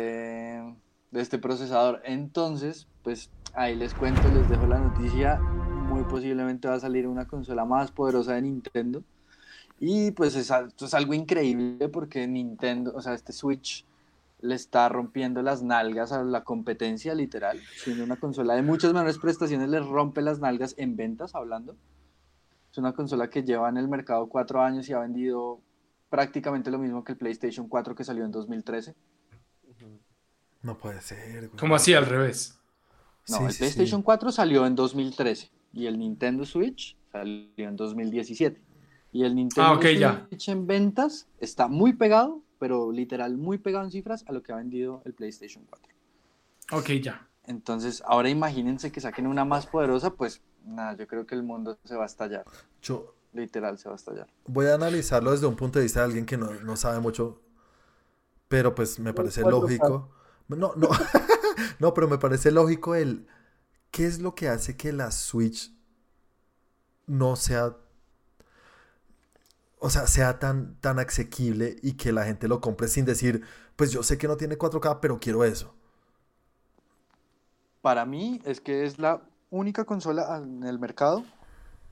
de este procesador. Entonces, pues ahí les cuento, les dejo la noticia. Muy posiblemente va a salir una consola más poderosa de Nintendo. Y pues es, esto es algo increíble porque Nintendo, o sea, este Switch le está rompiendo las nalgas a la competencia, literal. Siendo una consola de muchas menores prestaciones, le rompe las nalgas en ventas, hablando. Es una consola que lleva en el mercado cuatro años y ha vendido prácticamente lo mismo que el PlayStation 4 que salió en 2013. No puede ser. güey. Como así al revés. No, Sí, el sí, sí. PlayStation 4 salió en 2013 y el Nintendo Switch salió en 2017. Y el Nintendo Ah, ya. Switch en ventas está muy pegado, pero literal muy pegado en cifras a lo que ha vendido el PlayStation 4. Ok, ya. Entonces, ahora imagínense que saquen una más poderosa, pues nada, yo creo que el mundo se va a estallar. Yo Literal, se va a estallar. voy a analizarlo desde un punto de vista de alguien que no, no sabe mucho Pero pues me parece lógico. No, no, [LAUGHS] no, pero me parece lógico el... ¿Qué es lo que hace que la Switch no sea... O sea, sea tan, tan asequible y que la gente lo compre sin decir, pues yo sé que no tiene 4K, pero quiero eso. Para mí es que es la única consola en el mercado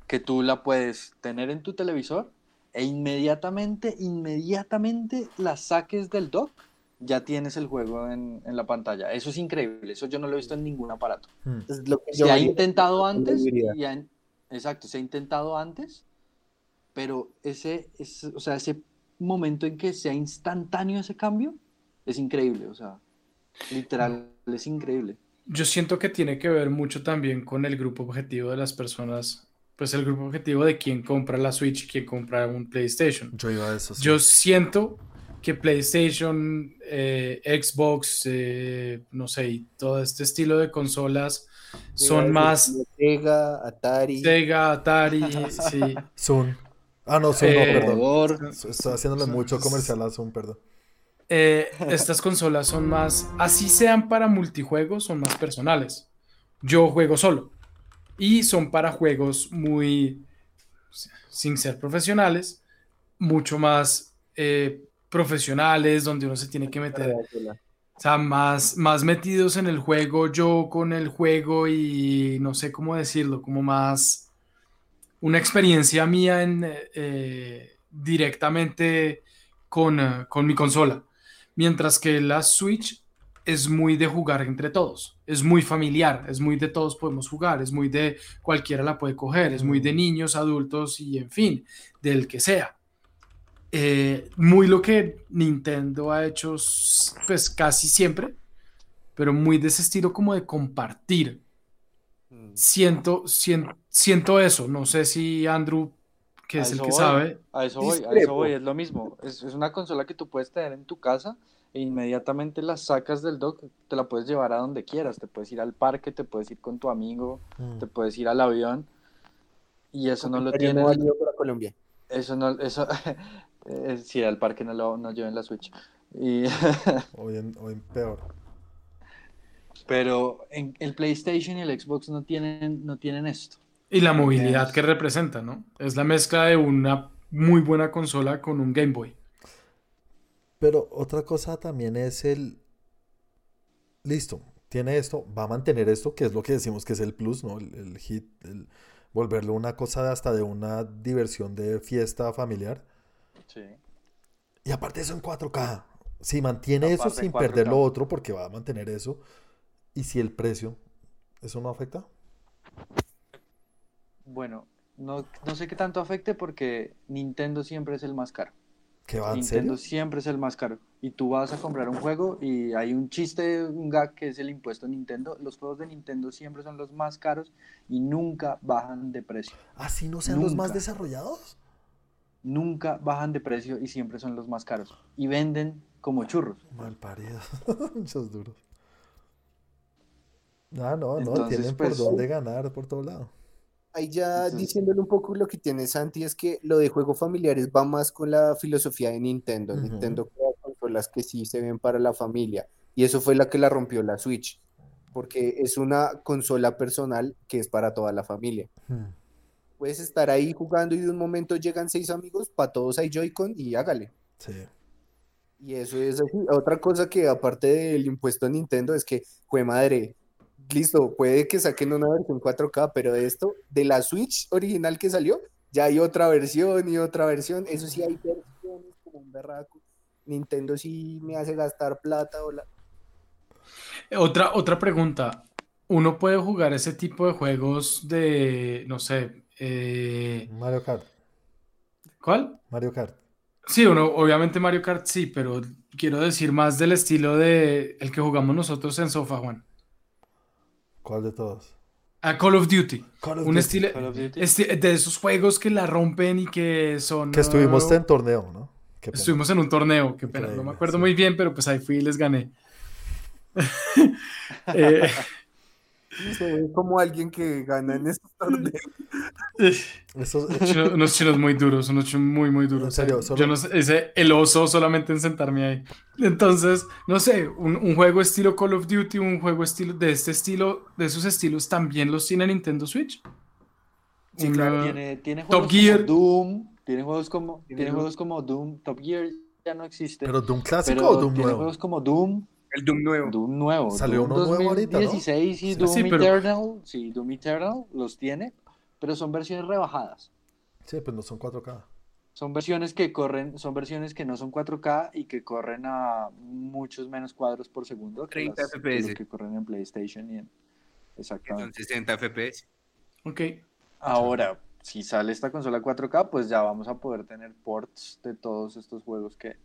que tú la puedes tener en tu televisor e inmediatamente, inmediatamente la saques del dock, ya tienes el juego en, en la pantalla. Eso es increíble, eso yo no lo he visto en ningún aparato. Hmm. Es lo que Se yo ha intentado antes, y ha- exacto, se ha intentado antes, pero ese, ese- o sea, ese momento en que sea instantáneo ese cambio es increíble, o sea, literal, es increíble. Yo siento que tiene que ver mucho también con el grupo objetivo de las personas, pues el grupo objetivo de quién compra la Switch y quién compra un PlayStation. Yo iba a eso. sí. Yo siento que PlayStation, eh, Xbox, eh, no sé, y todo este estilo de consolas son más Sega, Atari. Sega, Atari, [LAUGHS] sí. Zoom. Ah, no, Zoom, Eh, no, perdón. Por- Estoy haciéndole mucho comercial a Zoom, perdón. Eh, estas consolas son más, así sean para multijuegos, son más personales. Yo juego solo. Y son para juegos muy, sin ser profesionales, mucho más eh, profesionales, donde uno se tiene que meter, o sea, más, más metidos en el juego, yo con el juego y no sé cómo decirlo, como más una experiencia mía en, eh, eh, directamente con, eh, con mi consola. Mientras que la Switch es muy de jugar entre todos, es muy familiar, es muy de todos podemos jugar, es muy de cualquiera la puede coger, es muy de niños, adultos y en fin, del que sea. Eh, muy lo que Nintendo ha hecho pues casi siempre, pero muy de ese estilo como de compartir. Mm. Siento, sien- siento eso, no sé si Andrew, que A es el que voy, sabe, A eso voy, a eso voy, es lo mismo. Es, es una consola que tú puedes tener en tu casa e inmediatamente la sacas del dock, te la puedes llevar a donde quieras. Te puedes ir al parque, te puedes ir con tu amigo, Mm. te puedes ir al avión. Y eso no lo tiene. para Colombia. Eso no, eso. [LAUGHS] eh, sí, al parque no lo no lleven la Switch. Y, [LAUGHS] Hoy, en, hoy en peor. pero en el PlayStation y el Xbox no tienen, no tienen esto. Y la movilidad Es- que representa, ¿no? Es la mezcla de una muy buena consola con un Game Boy. Pero otra cosa también es el... Listo, tiene esto, va a mantener esto, que es lo que decimos que es el plus, ¿no? El, el hit, el volverlo una cosa de hasta de una diversión de fiesta familiar. Sí. Y aparte eso en 4K. Si mantiene eso sin 4K. perder lo otro, porque va a mantener eso. Y si el precio, ¿eso no afecta? Bueno, no, no sé qué tanto afecte porque Nintendo siempre es el más caro. ¿Qué va, en Nintendo serio? siempre es el más caro. Y tú vas a comprar un juego y hay un chiste, un gag que es el impuesto Nintendo. Los juegos de Nintendo siempre son los más caros y nunca bajan de precio. ¿Así no sean los más desarrollados? Nunca bajan de precio y siempre son los más caros. Y venden como churros. Mal paridos. [LAUGHS] Muchos duros. Ah, no, no, Entonces, tienen por pues- dónde ganar por todo lado. Ahí ya diciéndole un poco lo que tiene Santi es que lo de juegos familiares va más con la filosofía de Nintendo. Nintendo crea consolas que sí se ven para la familia. Y eso fue la que la rompió la Switch. Porque es una consola personal que es para toda la familia. Hmm. Puedes estar ahí jugando y de un momento llegan seis amigos, para todos hay Joy-Con y hágale. Sí. Y eso es así. Otra cosa que aparte del impuesto a Nintendo es que, jue madre, listo, puede que saquen una versión 4K, pero de esto, de la Switch original que salió, ya hay otra versión y otra versión. Eso sí hay versiones como un berraco. Nintendo sí me hace gastar plata o la... Otra, otra pregunta. ¿Uno puede jugar ese tipo de juegos de, no sé, eh, Mario Kart. ¿cuál? Mario Kart. Sí, uno, obviamente Mario Kart sí, pero quiero decir más del estilo de el que jugamos nosotros en Sofa, Juan. ¿Cuál de todos? A Call of Duty. Call of Un Duty. estilo Call of Duty. este- de esos juegos que la rompen y que son. Que estuvimos en torneo, ¿no? Qué pena. Estuvimos en un torneo, qué pena, no me acuerdo sí. muy bien, pero pues ahí fui y les gané. [LAUGHS] Eh, [LAUGHS] Se ve como alguien que gana en estos torneos. Eso- Chino- [LAUGHS] unos chinos muy duros, unos chinos muy, muy duros. En serio, solo- Yo no sé, ese, el oso solamente en sentarme ahí. Entonces, no sé, un, un juego estilo Call of Duty, un juego estilo de este estilo, de esos estilos, también los tiene Nintendo Switch. Sí, Una- claro, tiene, tiene Top juegos Gear. como Doom, tiene juegos como, Tiene tiene Doom. juegos como Doom, Top Gear ya no existe, ¿Pero Doom clásico pero o Doom tiene nuevo? juegos como Doom, El Doom nuevo. Doom nuevo, Salió Doom uno nuevo ahorita, ¿no? 2016 y Sí. Doom Sí, pero- Eternal, sí, Doom Eternal los tiene, pero son versiones rebajadas. Sí, pues no son 4K. Son versiones que corren, son versiones que no son 4K y que corren a muchos menos cuadros por segundo que, 30 las- que FPS. los que corren en PlayStation y en... Que son Exactamente. 60 FPS. Ok. Ahora, si sale esta consola 4K, pues ya vamos a poder tener ports de todos estos juegos que,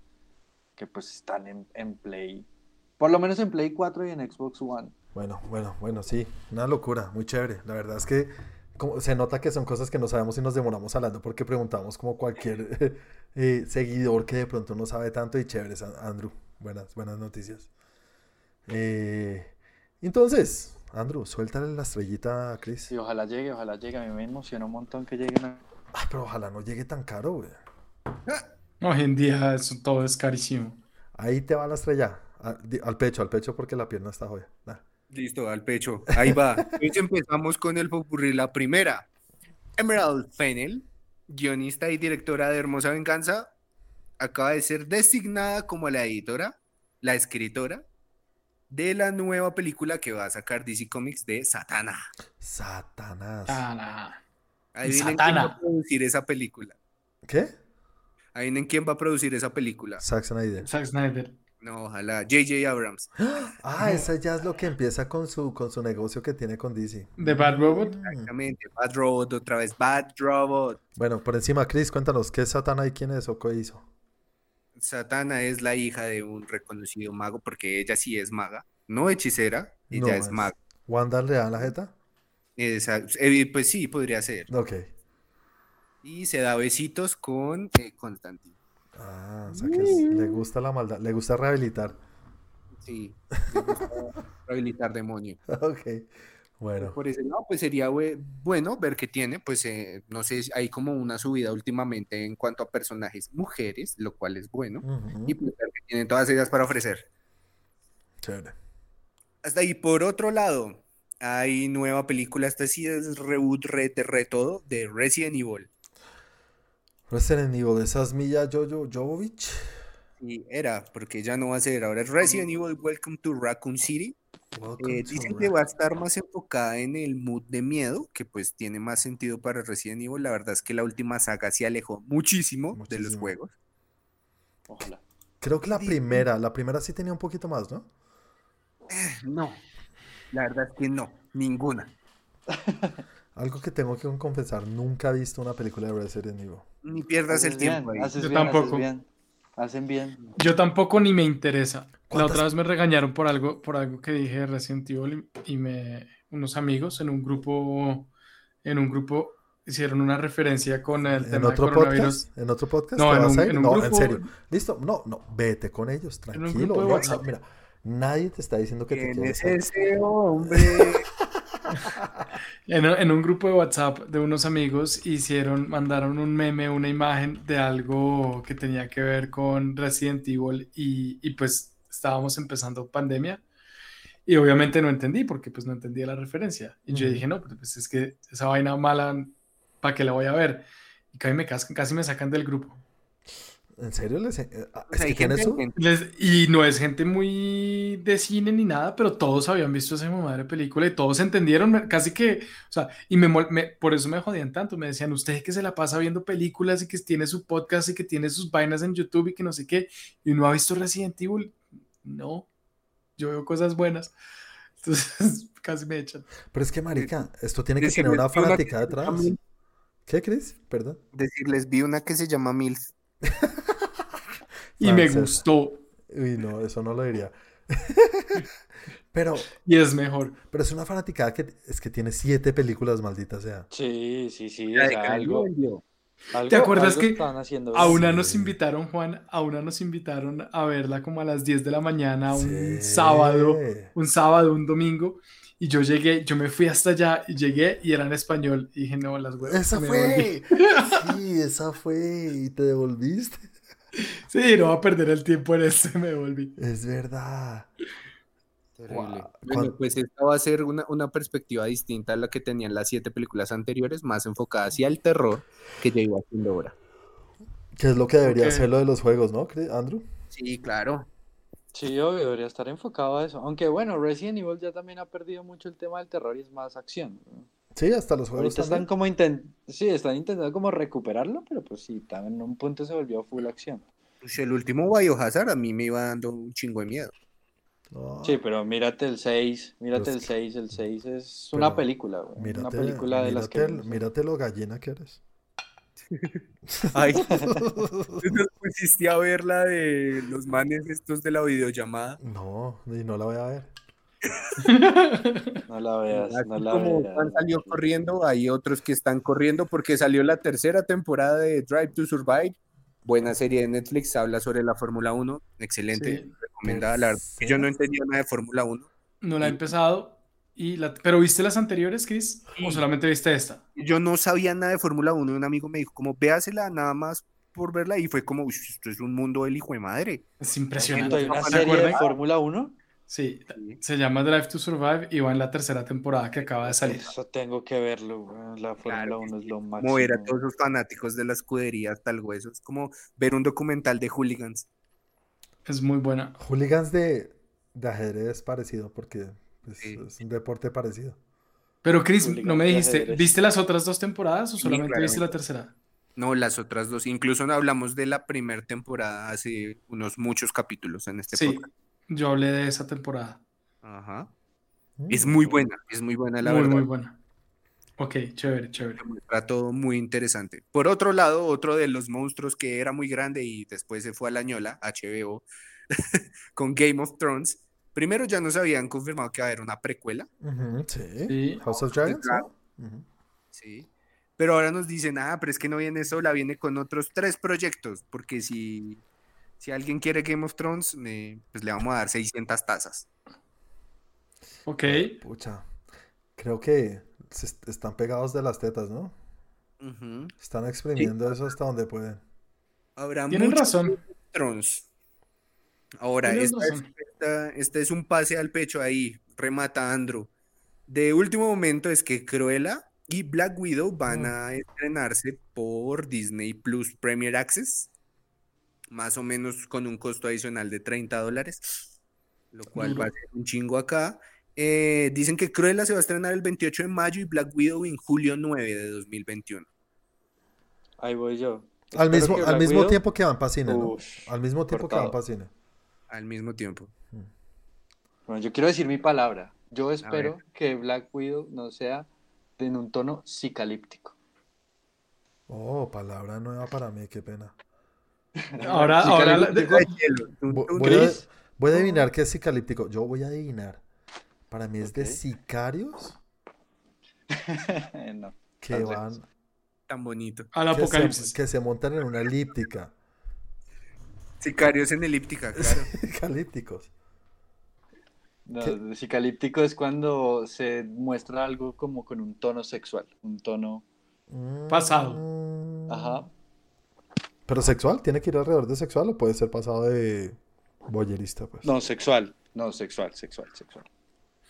que pues están en, en Play. Por lo menos en Play 4 y en Xbox One. Bueno, bueno, bueno, sí, una locura, muy chévere. La verdad es que como, se nota que son cosas que no sabemos y nos demoramos hablando porque preguntamos como cualquier [LAUGHS] eh, seguidor que de pronto no sabe tanto y chévere, Andrew. Buenas, buenas noticias. Eh, entonces, Andrew, suéltale la estrellita a Chris. Y ojalá llegue, ojalá llegue. A mí me emociona un montón que lleguen. a- Ah, pero ojalá no llegue tan caro, güey. Hoy en día eso todo es carísimo. Ahí te va la estrella. A- di- Al pecho, al pecho porque la pierna está joya. Da. Listo, al pecho. Ahí va. [LAUGHS] Entonces empezamos con el popurrí. La primera, Emerald Fennel, guionista y directora de Hermosa Venganza, acaba de ser designada como la editora, la escritora de la nueva película que va a sacar DC Comics de Satana. Satanás. Ah, nah. Adivinen quién Satana. va a producir esa película. ¿Qué? Adivinen quién va a producir esa película. Zack Snyder. Zack Snyder. No, ojalá. J.J. Abrams. [GASPS] Ah, esa ya es lo que empieza con su, con su negocio que tiene con DC. The Bad Robot. Exactamente. Bad Robot, otra vez. Bad Robot. Bueno, por encima, Chris, cuéntanos, ¿qué es Satana y quién es o qué hizo? Satana es la hija de un reconocido mago, porque ella sí es maga, no hechicera, ella No, es es- maga. ¿Wanda le da la jeta? Esa- eh, pues sí, podría ser. Ok. Y se da besitos con eh, Constantine. Ah, o sea que es- le gusta la maldad, le gusta rehabilitar. Sí, le gusta [LAUGHS] rehabilitar demonio. [LAUGHS] Ok. Bueno, Por ese lado, pues sería bue- bueno ver qué tiene, pues eh, no sé, hay como una subida últimamente en cuanto a personajes mujeres, lo cual es bueno. Y pues ver qué tienen todas ellas para ofrecer. chévere. Hasta ahí, por otro lado, hay nueva película, esta sí es reboot, re, re todo, de Resident Evil. Resident Evil, esas millas Jojo Jovovich. Y era, porque ya no va a ser, ahora es Resident Evil Welcome to Raccoon City. Eh, dicen que va a estar más enfocada en el mood de miedo, que pues tiene más sentido para Resident Evil. La verdad es que la última saga se alejó muchísimo, de los juegos. Ojalá. Creo que la Sí. primera, la primera sí tenía un poquito más, ¿no? No, la verdad es que no, ninguna. [LAUGHS] Algo que tengo que confesar, nunca he visto una película de Resident Evil. Ni pierdas el tiempo haces Yo bien, haces tampoco. bien. Hacen bien. Yo tampoco ni me interesa. La ¿Cuántas- otra vez me regañaron por algo, por algo que dije de Resident Evil y y me, unos amigos en un grupo, en un grupo hicieron una referencia con el ¿En tema de otro coronavirus. podcast? ¿En otro podcast? No, ¿Te en un- en No, grupo- en serio. Listo, no, no, vete con ellos, un tranquilo. de WhatsApp. mira, nadie te está diciendo que te ¿Quién quieres es ese [LAUGHS] hombre? [LAUGHS] En, en un grupo de WhatsApp de unos amigos hicieron, mandaron un meme, una imagen de algo que tenía que ver con Resident Evil y, y pues estábamos empezando pandemia y obviamente no entendí porque pues no entendía la referencia y yo dije no, pues es que esa vaina mala, ¿para qué la voy a ver? Y casi me, casi me sacan del grupo. ¿En serio? Les... eh, ah, es que tiene Les- y no es gente muy de cine ni nada, pero todos habían visto esa madre película y todos entendieron, casi que, o sea, y me, me- por eso me jodían tanto, me decían, usted que se la pasa viendo películas y que tiene su podcast y que tiene sus vainas en YouTube y que no sé qué, y no ha visto Resident Evil, no, yo veo cosas buenas, [LAUGHS] entonces casi me echan. Pero es que, marica, esto tiene que tener Decirles una vi una fanática detrás. ¿Qué, Chris? Perdón. Decirles, vi una que se llama MILF. [LAUGHS] Y me gustó, Uy, no, eso no lo diría. [LAUGHS] pero, y es mejor. pero es una fanaticada que es que tiene siete películas malditas, sea. Sí, sí, sí. O sea, algo, algo- ¿Te acuerdas algo que A una Sí. nos invitaron, Juan, a una nos invitaron a verla como a las 10 de la mañana, un Sí. sábado, un sábado, un domingo, Y yo llegué, yo me fui hasta allá y llegué y era en español. Y dije, no, las huevas. Esa fue. Sí, esa fue. Y te devolviste. [LAUGHS] Sí, no va a perder el tiempo en este, me devolví. Es verdad. Terrible. Guau, Bueno, pues esta va a ser una, una perspectiva distinta a la que tenían las siete películas anteriores, más enfocada hacia el terror que ya iba haciendo ahora. Que es lo que debería ser lo de los juegos, ¿no, Andrew? Sí, claro. Sí, obvio, debería estar enfocado a eso. Aunque bueno, Resident Evil ya también ha perdido mucho el tema del terror y es más acción. ¿no? Sí, hasta los juegos Ahorita están como intent... sí, están intentando como recuperarlo, pero pues sí, también en un punto se volvió full acción. Pues el último Biohazard a mí me iba dando un chingo de miedo. No, Sí, pero mírate el 6, mírate Pues el que- 6, el 6 es una pero película, güey, una Mírate, película de las que... mírate, el- mírate lo gallina que eres. [LAUGHS] Ay, [LAUGHS] ¿tú nos pusiste a ver la de los manes estos de la videollamada? No, y no la voy a ver. [LAUGHS] No la veas, Así no la como veas. Juan salió corriendo, hay otros que están corriendo porque salió la tercera temporada de Drive to Survive. Buena serie de Netflix, habla sobre la Fórmula 1. Excelente, Sí. recomendada. La verdad, yo no entendía nada de Fórmula 1. No la he empezado. Y la... ¿Pero viste las anteriores, Chris? ¿O Sí. solamente viste esta? Yo no sabía nada de Fórmula 1 y un amigo me dijo, como, véasela nada más por verla. Y fue como, "Uy, esto es un mundo del hijo de madre. Es impresionante. ¿Hay una ¿Se serie de? Fórmula 1? Sí, se llama Drive to Survive y va en la tercera temporada que acaba de salir. Eso tengo que verlo, güey, La Fórmula Claro que 1 es lo Como ver a máximo. todos los fanáticos de la escudería hasta el hueso. Es como ver un documental de hooligans. Es muy buena. Hooligans de, de ajedrez parecido, porque Sí. es un deporte parecido. Pero Chris, Hooligans no me dijiste. ¿viste las otras dos temporadas o Sí, solamente viste la tercera? No, las otras dos. Incluso hablamos de la primera temporada hace unos muchos capítulos en este Sí, podcast. Yo hablé de esa temporada. Ajá. Mm. Es muy buena, es muy buena la muy, verdad. muy buena. Ok, chévere, chévere. Todo muy interesante. Por otro lado, otro de los monstruos que era muy grande y después se fue a la ñola, HBO, [LAUGHS] con Game of Thrones. Primero ya nos habían confirmado que va a haber una precuela, sí. Sí. House of Dragons. Ujú. sí. Pero ahora nos dicen, ah, pero es que no viene sola, viene con otros tres proyectos, porque si, si alguien quiere Game of Thrones, me- pues le vamos a dar 600 tazas. Ok, Pucha. Creo que se est- están pegados de las tetas, ¿no? Están exprimiendo eso hasta donde pueden. Habrá tienen razón. Thrones. Ahora, Tienes esta es, razón. esta- este es un pase al pecho ahí, remata Andrew. De último momento es que Cruella y Black Widow van Mm. a estrenarse por Disney Plus Premier Access, más o menos con un costo adicional de 30 dólares, lo cual va a ser un chingo acá. Eh, dicen que Cruella se va a estrenar el 28 de mayo y Black Widow en julio 9 de 2021. Ahí voy yo. Al mismo, al mismo Widow- tiempo que van para cine, ¿no? Al mismo tiempo que van cine. Al mismo tiempo. Bueno, yo quiero decir mi palabra. Yo espero que Black Widow no sea en un tono psicalíptico. Oh, palabra nueva para mí, qué pena. Ahora, [LAUGHS] ahora, la- Voy a, Chris. voy a adivinar qué es psicalíptico. Yo voy a adivinar. Para mí es de sicarios [LAUGHS] no. que Tal vez. van, tan bonito. al que se, apocalipsis. que se montan en una elíptica. Sicarios en elíptica, [LAUGHS] claro. Psicalíptico es cuando se muestra algo como con un tono sexual, un tono, Pasado. Mm. ajá, Pero sexual, tiene que ir alrededor de sexual o puede ser pasado de boyerista, pues. no sexual, no sexual, sexual, sexual.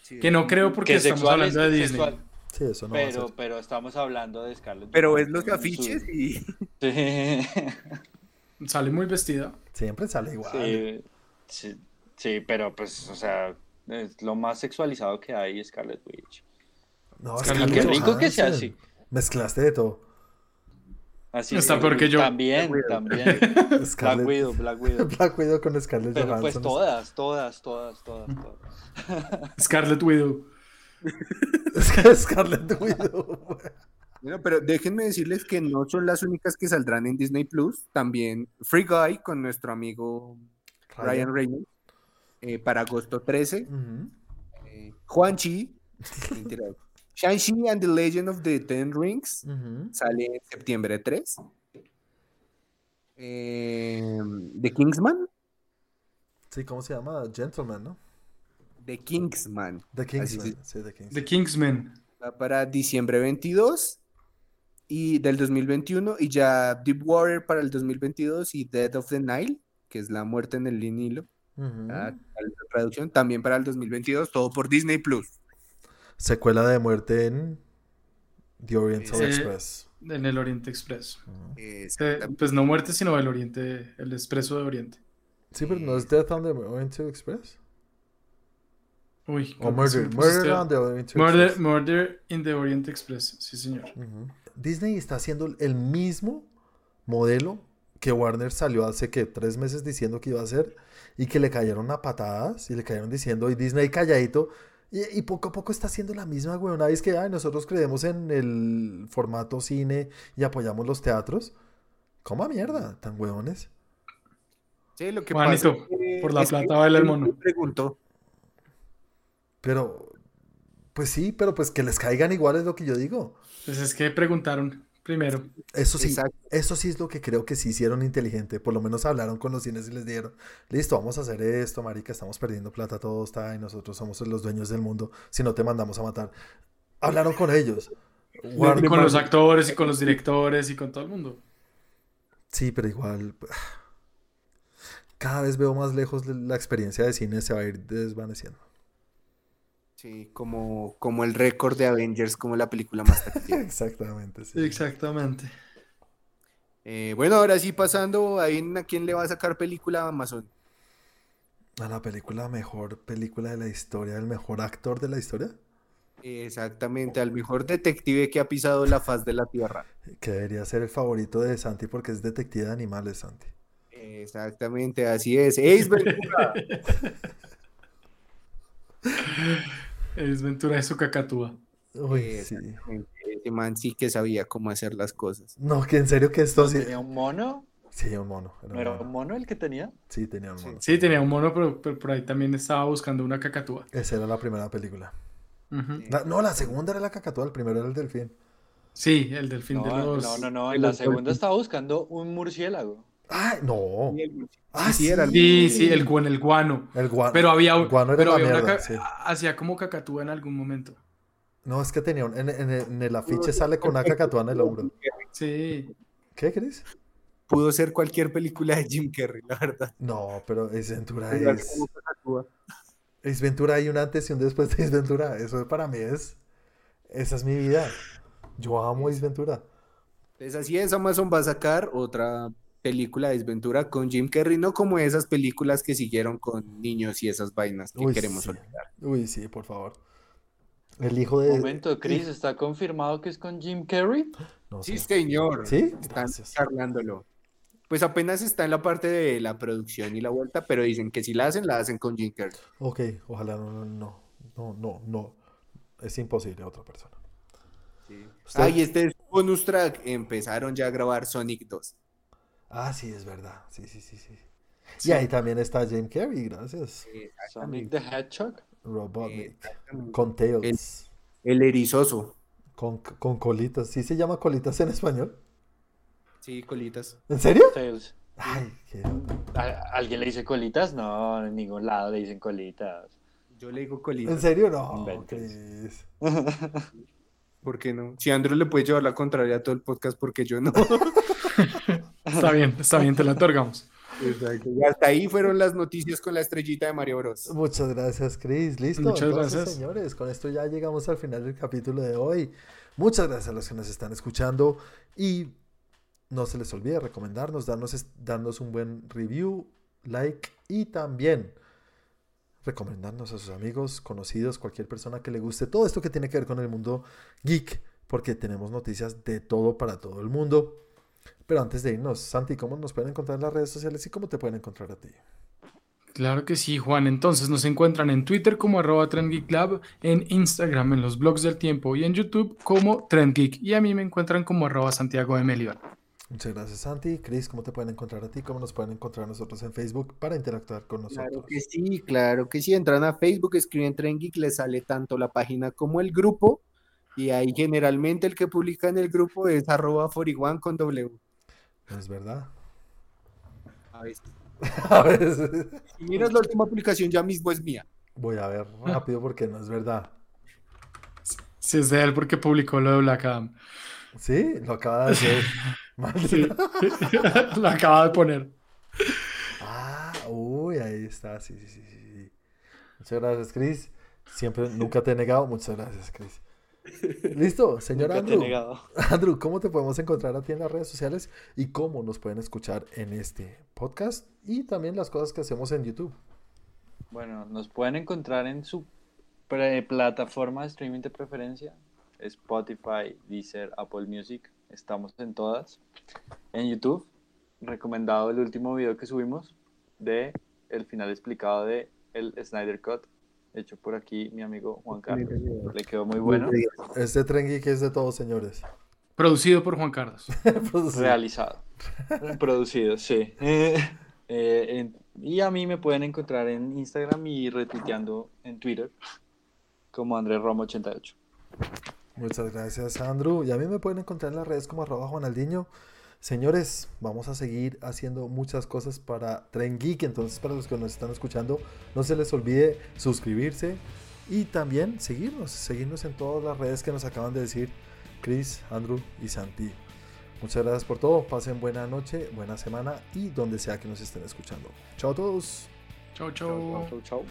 Sí. Que no creo porque Que estamos sexual hablando es de Disney. sexual, Sí, eso no va a pero, ser. pero estamos hablando de Scarlett. Pero es los su- afiches y Sí, [LAUGHS] Sale muy vestida. Siempre sale igual. sí, sí, sí, pero pues, o sea, es lo más sexualizado que hay Scarlett Witch. No, Scarlett Y qué rico que sea así. Mezclaste de todo. Así Está es, peor que yo. También, también. [LAUGHS] Black Scarlett, Widow, Black Widow. [LAUGHS] Black Widow con Scarlett Pero pues Johansson. todas, todas, todas, todas, todas. Scarlet [LAUGHS] Widow. Scarlett Widow. Bueno, pero déjenme decirles que no son las únicas que saldrán en Disney Plus. También Free Guy con nuestro amigo Ryan Reynolds eh, para agosto 13. Ujú. Eh, Juan Chi. Shang-Chi and the Legend of the Ten Rings Ujú. sale en septiembre 3. Eh, The Kingsman, Sí, ¿cómo se llama? Gentleman, ¿no? The Kingsman. The Kingsman. Sí, The Kingsman. The Kingsman. Va para diciembre 22 y del 2021 y ya Deepwater para el 2022 y Dead of the Nile, que es la muerte en el Nilo, Ujú. la la traducción también para el 2022, todo por Disney Plus. Secuela de muerte en The Oriental. Express. En el Oriente Express. Eh, pues no muerte, sino el Oriente, el Expreso de Oriente. Sí, pero no es Death on the Oriental Express. Uy, O Murder. Murder on the Oriental Murder, Express. Murder in the Orient Express, sí señor. Disney está haciendo el mismo modelo que Warner salió hace que tres meses diciendo que iba a hacer y que le cayeron a patadas y le cayeron diciendo y Disney calladito y, y poco a poco está haciendo la misma huevonada. Y es que ay, nosotros creemos en el formato cine y apoyamos los teatros. ¿Cómo mierda? ¿Tan huevones? Sí, lo que Juanito, pasa es que- por la es que plata baila el mono. preguntó. Pero, pues sí, pero pues que les caigan igual es lo que yo digo. Pues es que preguntaron primero. Eso sí, Exacto. eso sí es lo que creo que sí hicieron inteligente. Por lo menos hablaron con los cines y les dijeron, listo, vamos a hacer esto, marica, estamos perdiendo plata, todo está y nosotros somos los dueños del mundo. Si no te mandamos a matar. Hablaron con ellos. Y Warner- con los actores y con los directores y con todo el mundo. Sí, pero igual. [SIGHS] Cada vez veo más lejos la experiencia de cine se va a ir desvaneciendo. Sí, como, como el récord de Avengers, como la película más taquillera. [LAUGHS] Exactamente, sí. Exactamente. Eh, bueno, ahora sí pasando, ahí a quién le va a sacar película a Amazon. A la película, mejor película de la historia, el mejor actor de la historia, Exactamente, al mejor detective que ha pisado la faz de la tierra. [LAUGHS] que debería ser el favorito de Santi porque es detective de animales, Santi. Exactamente, así es. Ace Ventura. [LAUGHS] Es Ventura de su cacatúa. Uy, sí. Ese man sí que sabía cómo hacer las cosas. No, que en serio que esto sí. ¿Tenía un mono? Sí, un mono. era ¿No un era mono. un mono el que tenía? Sí, tenía un mono. Sí, tenía un mono, pero, pero por ahí también estaba buscando una cacatúa. Esa era la primera película. La- no, la segunda era la cacatúa, el primero era el delfín. Sí, el delfín de No, los... no, no, no. En la segunda estaba buscando un murciélago. ¡Ay, no! Sí, Ah, sí, era el- Sí, sí, el, guan- el guano. El guano. Pero había, un- el guano era pero había mierda, sí. hacía como cacatúa en algún momento. No, es que tenía un... En, en- en el afiche sale con una cacatúa en el hombro. Sí. ¿Qué, Cris? Pudo ser cualquier película de Jim Carrey, la verdad. No, pero Ace Ventura es... Ace Ventura hay un antes y un después de Ace Ventura. Eso para mí es... Esa es mi vida. Yo amo Ace Ventura. Así es, Amazon va a sacar otra película de desventura con Jim Carrey, no como esas películas que siguieron con niños y esas vainas que Uy, queremos sí. olvidar. Uy, sí, por favor. El hijo de... Un momento, Chris, ¿está confirmado que es con Jim Carrey? No Sí, señor. ¿Sí? Están Gracias. charlándolo. Pues apenas está en la parte de la producción y la vuelta, pero dicen que si la hacen, la hacen con Jim Carrey. Ok, ojalá no, no, no, no, no, no. Es imposible otra persona. Usted- Ah, y este es bonus track. Empezaron ya a grabar Sonic 2. Ah, sí, es verdad. Sí, sí, sí, sí. Sí. Y ahí también está Jim Carrey, gracias. Sonic the Hedgehog. Robotnik. Con Tails. El erizoso. Con, con colitas. ¿Sí se llama colitas en español? Sí, colitas. ¿En serio? Tails. Ay, qué... ¿A- ¿Alguien le dice colitas? No, en ningún lado le dicen colitas. Yo le digo ¿En colitas. serio? No. [LAUGHS] ¿Por qué no? Si Andrew le puede llevar la contraria a todo el podcast, porque yo no? [LAUGHS] Está bien, está bien, te la otorgamos. Exacto. Y hasta ahí fueron las noticias con la estrellita de Mario Bros. Muchas gracias, Chris. Listo. Muchas Entonces, gracias. señores, con esto ya llegamos al final del capítulo de hoy. Muchas gracias a los que nos están escuchando y no se les olvide recomendarnos, darnos, darnos un buen review, like y también recomendarnos a sus amigos, conocidos, cualquier persona que le guste todo esto que tiene que ver con el mundo geek, porque tenemos noticias de todo para todo el mundo. Pero antes de irnos, Santi, ¿cómo nos pueden encontrar en las redes sociales y cómo te pueden encontrar a ti? Claro que sí, Juan. Entonces nos encuentran en Twitter como arroba TrendGeekLab, en Instagram, en los blogs del tiempo y en YouTube como TrendGeek. Y a mí me encuentran como arroba Santiago de Melión. Muchas gracias, Santi. Chris, ¿cómo te pueden encontrar a ti? ¿Cómo nos pueden encontrar nosotros en Facebook para interactuar con nosotros? Claro que sí, claro que sí. Entran a Facebook, escriben Tren Geek, les sale tanto la página como el grupo. Y ahí generalmente el que publica en el grupo es arroba 41 con W. Es verdad. A veces. [LAUGHS] A veces. Si miras la última publicación ya mismo es mía. Voy a ver rápido porque no es verdad. Si es de él porque publicó lo de Black Adam. Sí, lo acaba de hacer. [LAUGHS] Sí. [LAUGHS] lo acaba de poner. Ah, uy, ahí está. Sí, sí, sí, sí. Muchas gracias, Chris. Siempre, nunca te he negado. Muchas gracias, Chris. Listo, señor Andrew. [LAUGHS] Andrew, ¿cómo te podemos encontrar a ti en las redes sociales y cómo nos pueden escuchar en este podcast y también las cosas que hacemos en YouTube? Bueno, nos pueden encontrar en su pre- plataforma de streaming de preferencia. Spotify, Deezer, Apple Music. Estamos en todas. En YouTube, recomendado el último video que subimos de el final explicado de el Snyder Cut, hecho por aquí mi amigo Juan Carlos. Le quedó muy bueno. Este tren geek es de todos, señores. Producido por Juan Carlos. [LAUGHS] Realizado. [LAUGHS] Producido, sí. [LAUGHS] Eh, en- y a mí me pueden encontrar en Instagram y retuiteando en Twitter como Andrés Romo 88. Muchas gracias, Andrew. Y a mí me pueden encontrar en las redes como arroba Juanaldiño. Señores, vamos a seguir haciendo muchas cosas para Tren Geek. Entonces, para los que nos están escuchando, no se les olvide suscribirse y también seguirnos. Seguirnos en todas las redes que nos acaban de decir Chris, Andrew y Santi. Muchas gracias por todo. Pasen buena noche, buena semana y donde sea que nos estén escuchando. Chao a todos. Chau, Chau, chau. chau, chau.